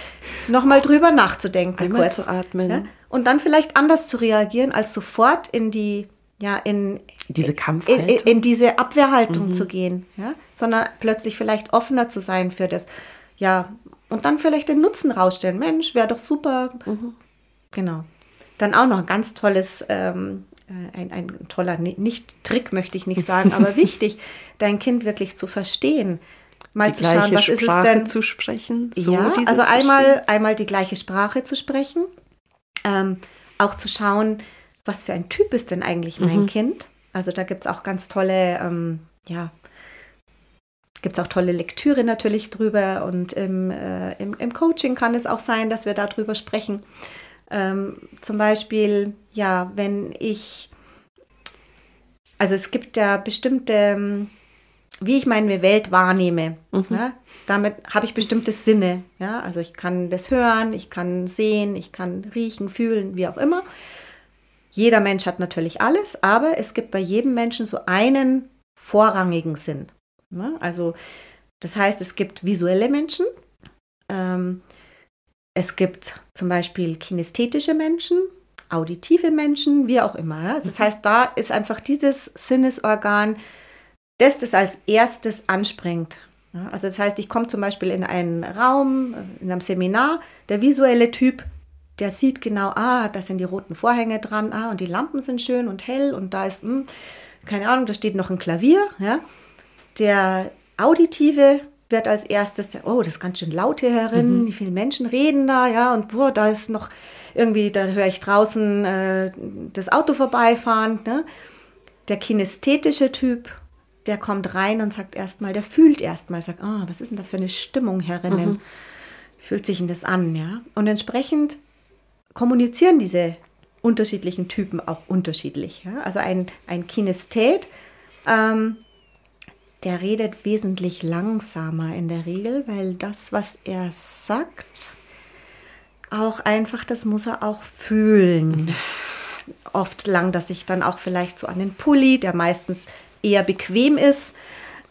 nochmal drüber nachzudenken. Einmal kurz, zu atmen. Ja? Und dann vielleicht anders zu reagieren, als sofort in die, ja, in diese Kampfhaltung. In, in, diese Abwehrhaltung mhm. zu gehen. Ja? Sondern plötzlich vielleicht offener zu sein für das, ja, und dann vielleicht den Nutzen rausstellen. Mensch, wäre doch super. Mhm. Genau. Dann auch noch ein ganz tolles, ähm, äh, ein, ein toller, nicht Trick möchte ich nicht sagen, aber wichtig, dein Kind wirklich zu verstehen. Mal die zu schauen, was Sprache ist es denn? zu sprechen. So ja, also einmal, einmal die gleiche Sprache zu sprechen. Ähm, auch zu schauen, was für ein Typ ist denn eigentlich mein mhm. Kind. Also da gibt es auch ganz tolle, ähm, ja, gibt es auch tolle Lektüre natürlich drüber und im, äh, im, im, Coaching kann es auch sein, dass wir darüber sprechen. Ähm, zum Beispiel, ja, wenn ich, also es gibt ja bestimmte, wie ich meine Welt wahrnehme. Mhm. Ja, damit habe ich bestimmte Sinne. Ja, also ich kann das hören, ich kann sehen, ich kann riechen, fühlen, wie auch immer. Jeder Mensch hat natürlich alles, aber es gibt bei jedem Menschen so einen vorrangigen Sinn. Ne? Also das heißt, es gibt visuelle Menschen, ähm, es gibt zum Beispiel kinästhetische Menschen, auditive Menschen, wie auch immer. Ja? Also das heißt, da ist einfach dieses Sinnesorgan, das das als erstes anspringt. Ja? Also das heißt, ich komme zum Beispiel in einen Raum, in einem Seminar, der visuelle Typ, der sieht genau, ah, da sind die roten Vorhänge dran, ah, und die Lampen sind schön und hell und da ist, mh, hm, keine Ahnung, da steht noch ein Klavier. Ja? Der auditive wird als erstes, oh, das ist ganz schön laut hier herin, mhm. wie viele Menschen reden da, ja, und boah, da ist noch irgendwie, da höre ich draußen äh, das Auto vorbeifahren. Ne? Der kinästhetische Typ, der kommt rein und sagt erstmal, der fühlt erstmal, sagt, ah, was ist denn da für eine Stimmung herinnen? Mhm. Fühlt sich denn das an, ja? Und entsprechend kommunizieren diese unterschiedlichen Typen auch unterschiedlich. Ja? Also ein, ein Kinesthet, ähm, der redet wesentlich langsamer in der Regel, weil das, was er sagt, auch einfach, das muss er auch fühlen. Oft langt er sich dann auch vielleicht so an den Pulli, der meistens eher bequem ist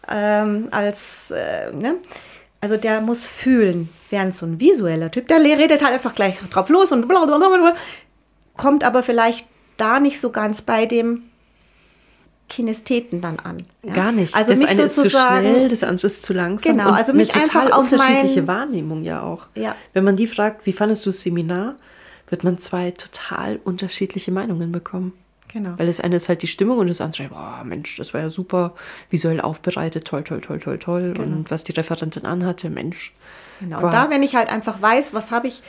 ähm, als, äh, ne? also der muss fühlen. Während so ein visueller Typ, der redet halt einfach gleich drauf los und blablabla, kommt aber vielleicht da nicht so ganz bei dem Kinestheten dann an. Ja? Gar nicht. Also das mich eine sozusagen, ist zu schnell, das andere ist zu langsam. Genau, also mich eine total einfach auf unterschiedliche mein, Wahrnehmung ja auch. Ja. Wenn man die fragt, wie fandest du das Seminar, wird man zwei total unterschiedliche Meinungen bekommen. Genau. Weil das eine ist halt die Stimmung und das andere, boah, Mensch, das war ja super visuell aufbereitet, toll, toll, toll, toll, toll. Genau. Und was die Referentin anhatte, Mensch. Genau. Und da, wenn ich halt einfach weiß, was habe ich,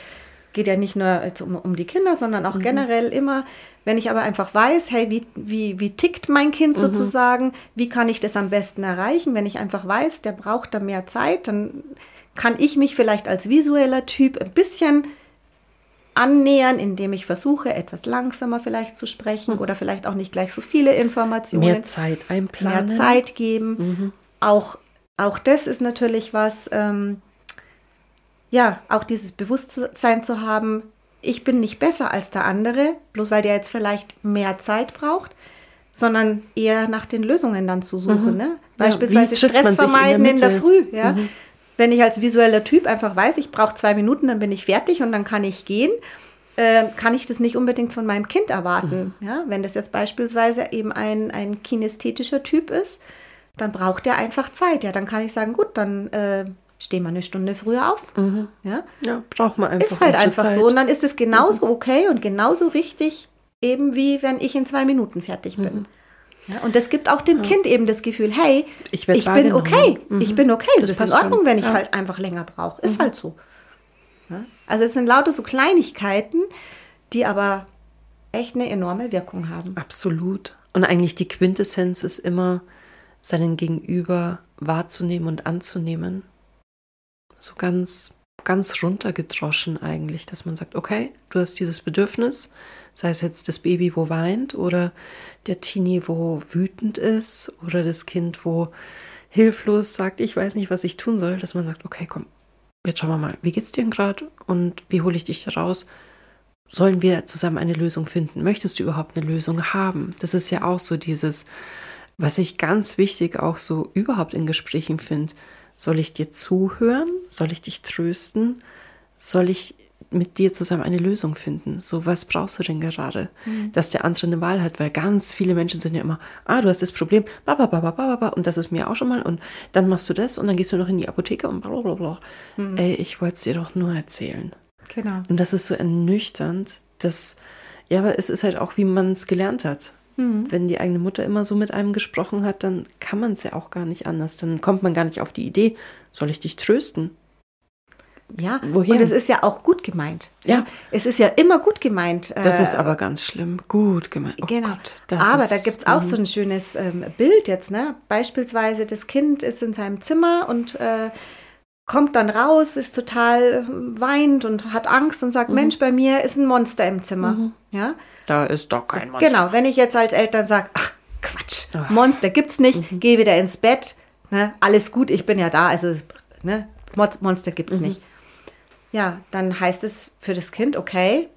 geht ja nicht nur um, um die Kinder, sondern auch mhm. generell immer, wenn ich aber einfach weiß, hey, wie, wie, wie tickt mein Kind mhm. sozusagen, wie kann ich das am besten erreichen, wenn ich einfach weiß, der braucht da mehr Zeit, dann kann ich mich vielleicht als visueller Typ ein bisschen annähern, indem ich versuche, etwas langsamer vielleicht zu sprechen mhm. oder vielleicht auch nicht gleich so viele Informationen. Mehr Zeit einplanen. Mehr Zeit geben. Mhm. Auch, auch das ist natürlich was, ähm, ja, auch dieses Bewusstsein zu haben, ich bin nicht besser als der andere, bloß weil der jetzt vielleicht mehr Zeit braucht, sondern eher nach den Lösungen dann zu suchen. Mhm. Ne? Beispielsweise ja, Stress vermeiden in der, in der Früh. Ja? Mhm. Wenn ich als visueller Typ einfach weiß, ich brauche zwei Minuten, dann bin ich fertig und dann kann ich gehen, äh, kann ich das nicht unbedingt von meinem Kind erwarten. Mhm. Ja? Wenn das jetzt beispielsweise eben ein, ein kinästhetischer Typ ist, dann braucht er einfach Zeit. Ja, dann kann ich sagen, gut, dann äh, stehen wir eine Stunde früher auf. Mhm. Ja? ja, braucht man einfach. Ist halt einfach Zeit. so. Und dann ist es genauso mhm. okay und genauso richtig, eben wie wenn ich in zwei Minuten fertig bin. Mhm. Ja, und das gibt auch dem ja. Kind eben das Gefühl, hey, ich, ich bin okay, mhm. ich bin okay, das, das ist in Ordnung, schon. wenn ich halt einfach länger brauche. Ist mhm. halt so. Also es sind lauter so Kleinigkeiten, die aber echt eine enorme Wirkung haben. Absolut. Und eigentlich die Quintessenz ist immer, seinen Gegenüber wahrzunehmen und anzunehmen so ganz, ganz runtergedroschen eigentlich, dass man sagt, okay, du hast dieses Bedürfnis, sei es jetzt das Baby, wo weint oder der Teenie, wo wütend ist oder das Kind, wo hilflos sagt, ich weiß nicht, was ich tun soll, dass man sagt, okay, komm, jetzt schauen wir mal, wie geht's dir denn gerade und wie hole ich dich da raus? Sollen wir zusammen eine Lösung finden? Möchtest du überhaupt eine Lösung haben? Das ist ja auch so dieses, was ich ganz wichtig auch so überhaupt in Gesprächen finde. Soll ich dir zuhören? Soll ich dich trösten? Soll ich mit dir zusammen eine Lösung finden? So, was brauchst du denn gerade? Mhm. Dass der andere eine Wahl hat, weil ganz viele Menschen sind ja immer, ah, du hast das Problem, und das ist mir auch schon mal, und dann machst du das und dann gehst du noch in die Apotheke und blablabla. Mhm. Ey, ich wollte es dir doch nur erzählen. Genau. Und das ist so ernüchternd, dass, ja, aber es ist halt auch, wie man es gelernt hat. Mhm. Wenn die eigene Mutter immer so mit einem gesprochen hat, dann kann man es ja auch gar nicht anders. Dann kommt man gar nicht auf die Idee, soll ich dich trösten? Ja, Woher? und es ist ja auch gut gemeint. Ja. Es ist ja immer gut gemeint. Das ist äh, aber ganz schlimm. Gut gemeint. Oh genau. Gott, aber da gibt es auch so ein schönes ähm, Bild jetzt. Ne? Beispielsweise, das Kind ist in seinem Zimmer und äh, kommt dann raus, ist total weint und hat Angst und sagt, mhm. Mensch, bei mir ist ein Monster im Zimmer. Mhm. Ja? Da ist doch kein Monster. Genau, wenn ich jetzt als Eltern sage, ach Quatsch, ach. Monster gibt's nicht, mhm. geh wieder ins Bett, ne? alles gut, ich bin ja da, also ne? Monster gibt's mhm. nicht. Ja, dann heißt es für das Kind, okay,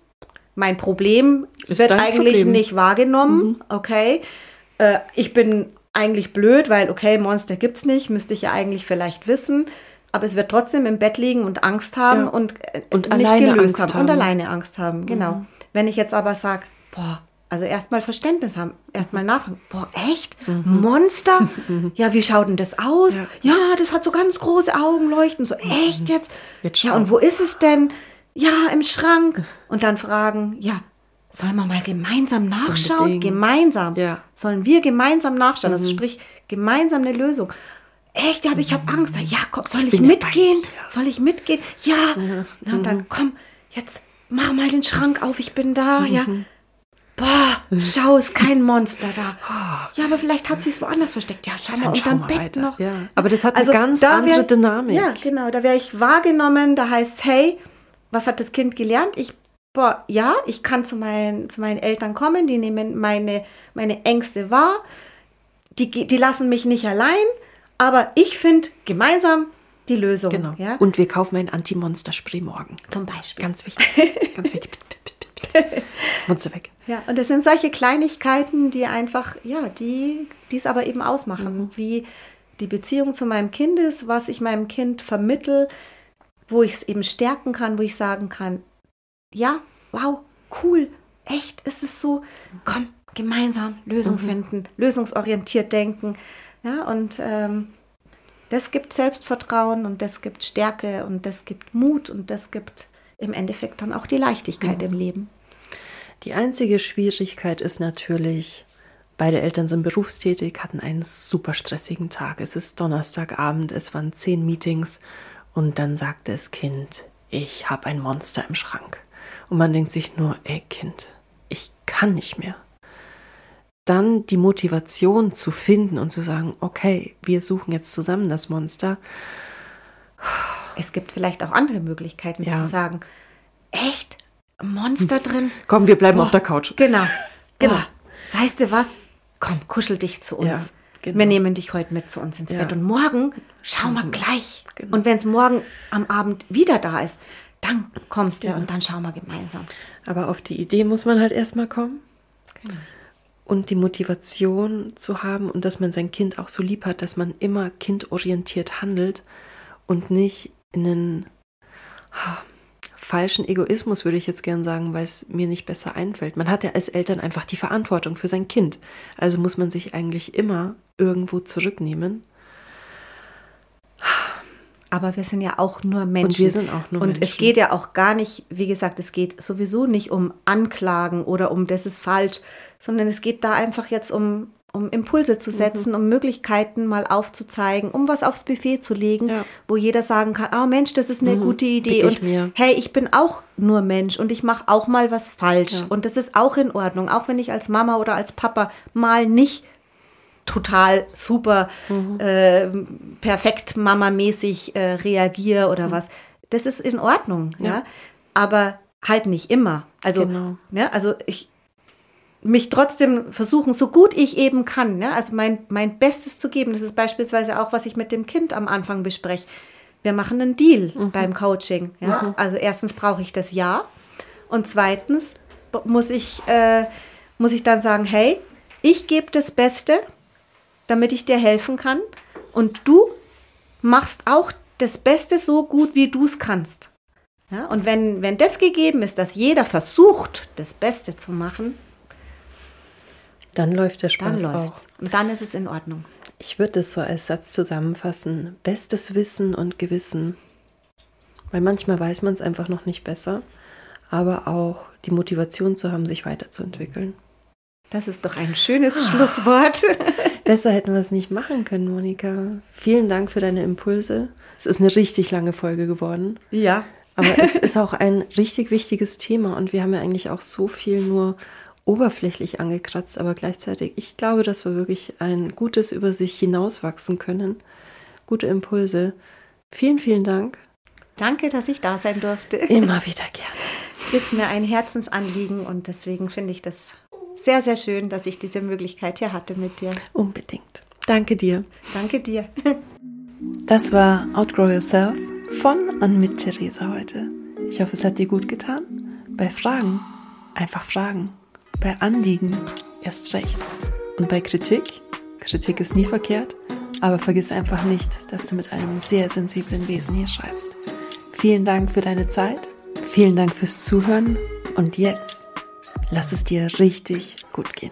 mein Problem ist wird eigentlich Problem. nicht wahrgenommen, mhm. okay, äh, ich bin eigentlich blöd, weil, okay, Monster gibt es nicht, müsste ich ja eigentlich vielleicht wissen. Aber es wird trotzdem im Bett liegen und Angst haben ja. und, äh, und nicht gelöst haben. haben. Und alleine Angst haben, genau. Mhm. Wenn ich jetzt aber sage, boah, also erstmal Verständnis haben, erstmal nachfragen. Boah, echt? Mhm. Monster? ja, wie schaut denn das aus? Ja. ja. das hat so ganz große Augen leuchten. So, echt mhm. jetzt? jetzt ja, und wo ist es denn? Ja, im Schrank. Und dann fragen, ja, sollen wir mal gemeinsam nachschauen? Unbedingt. Gemeinsam. Ja. Sollen wir gemeinsam nachschauen? Also mhm. Also sprich, gemeinsam eine Lösung. Echt, ja, aber ich habe Angst. Ja, komm, soll ich, ich mitgehen? Ja. Soll ich mitgehen? Ja. Mhm. Und dann, komm, jetzt mach mal den Schrank auf, ich bin da. Ja. Mhm. Boah, schau, ist kein Monster da. Ja, aber vielleicht hat sie es woanders versteckt. Ja, schau mal, unterm Bett weiter. noch. Ja. Aber das hat also, eine ganz andere wär, Dynamik. Ja, genau. Da wäre ich wahrgenommen. Da heißt, hey, was hat das Kind gelernt? Ich, boah, ja, ich kann zu meinen, zu meinen Eltern kommen. Die nehmen meine, meine Ängste wahr. Die, die lassen mich nicht allein. Aber ich finde gemeinsam die Lösung. Genau. Ja? Und wir kaufen ein Anti-Monster-Spray morgen. Zum Beispiel. Ganz wichtig. Ganz wichtig. Monster weg. Ja, und das sind solche Kleinigkeiten, die einfach, ja, die es aber eben ausmachen, mhm. wie die Beziehung zu meinem Kind ist, was ich meinem Kind vermittel, wo ich es eben stärken kann, wo ich sagen kann, ja, wow, cool, echt, ist es so, komm, gemeinsam Lösung mhm. finden, lösungsorientiert denken, ja, und ähm, das gibt Selbstvertrauen und das gibt Stärke und das gibt Mut und das gibt im Endeffekt dann auch die Leichtigkeit mhm. im Leben. Die einzige Schwierigkeit ist natürlich, beide Eltern sind berufstätig, hatten einen super stressigen Tag. Es ist Donnerstagabend, es waren zehn Meetings und dann sagt das Kind, ich habe ein Monster im Schrank. Und man denkt sich nur, ey Kind, ich kann nicht mehr. Dann die Motivation zu finden und zu sagen, okay, wir suchen jetzt zusammen das Monster. Es gibt vielleicht auch andere Möglichkeiten ja. zu sagen, echt, Monster drin. Komm, wir bleiben Boah, auf der Couch. Genau. genau. Weißt du was? Komm, kuschel dich zu uns. Ja, genau. Wir nehmen dich heute mit zu uns ins ja. Bett. Und morgen schauen wir mhm. gleich. Genau. Und wenn es morgen am Abend wieder da ist, dann kommst du genau. und dann schauen wir gemeinsam. Aber auf die Idee muss man halt erstmal kommen. Genau. Und die Motivation zu haben und dass man sein Kind auch so lieb hat, dass man immer kindorientiert handelt und nicht in einen falschen Egoismus, würde ich jetzt gern sagen, weil es mir nicht besser einfällt. Man hat ja als Eltern einfach die Verantwortung für sein Kind. Also muss man sich eigentlich immer irgendwo zurücknehmen. Aber wir sind ja auch nur Menschen. Und wir sind auch nur Und Menschen. es geht ja auch gar nicht, wie gesagt, es geht sowieso nicht um Anklagen oder um das ist falsch, sondern es geht da einfach jetzt um um Impulse zu mhm. setzen, mhm. um Möglichkeiten mal aufzuzeigen, um was aufs Buffet zu legen, ja. wo jeder sagen kann, oh Mensch, das ist eine mhm. gute Idee und hey, ich bin auch nur Mensch und ich mache auch mal was falsch ja. und das ist auch in Ordnung, auch wenn ich als Mama oder als Papa mal nicht total super mhm. äh, perfekt Mama-mäßig äh, reagiere oder mhm. was. Das ist in Ordnung, ja. ja. Aber halt nicht immer. Also, genau. ja, also ich, mich trotzdem versuchen, so gut ich eben kann, ne? also mein, mein Bestes zu geben. Das ist beispielsweise auch, was ich mit dem Kind am Anfang bespreche. Wir machen einen Deal mhm. beim Coaching. Ja? Mhm. Also erstens brauche ich das Ja und zweitens muss ich, äh, muss ich dann sagen, hey, ich gebe das Beste, damit ich dir helfen kann und du machst auch das Beste so gut, wie du es kannst. Ja? Und wenn, wenn das gegeben ist, dass jeder versucht, das Beste zu machen, dann läuft der Spaß dann auch. Und dann ist es in Ordnung. Ich würde es so als Satz zusammenfassen. Bestes Wissen und Gewissen. Weil manchmal weiß man es einfach noch nicht besser, aber auch die Motivation zu haben, sich weiterzuentwickeln. Das ist doch ein schönes. Schlusswort. Besser hätten wir es nicht machen können, Monika. Vielen Dank für deine Impulse. Es ist eine richtig lange Folge geworden. Ja. Aber es ist auch ein richtig wichtiges Thema und wir haben ja eigentlich auch so viel nur oberflächlich angekratzt, aber gleichzeitig, ich glaube, dass wir wirklich ein gutes über sich hinauswachsen können. Gute Impulse. Vielen, vielen Dank. Danke, dass ich da sein durfte. Immer wieder gerne. Ist mir ein Herzensanliegen und deswegen finde ich das sehr, sehr schön, dass ich diese Möglichkeit hier hatte mit dir. Unbedingt. Danke dir. Danke dir. Das war Outgrow Yourself von und mit Theresa heute. Ich hoffe, es hat dir gut getan. Bei Fragen einfach fragen. Bei Anliegen erst recht. Und bei Kritik Kritik ist nie verkehrt, aber vergiss einfach nicht, dass du mit einem sehr sensiblen Wesen hier schreibst. Vielen Dank für deine Zeit, vielen Dank fürs Zuhören und jetzt lass es dir richtig gut gehen.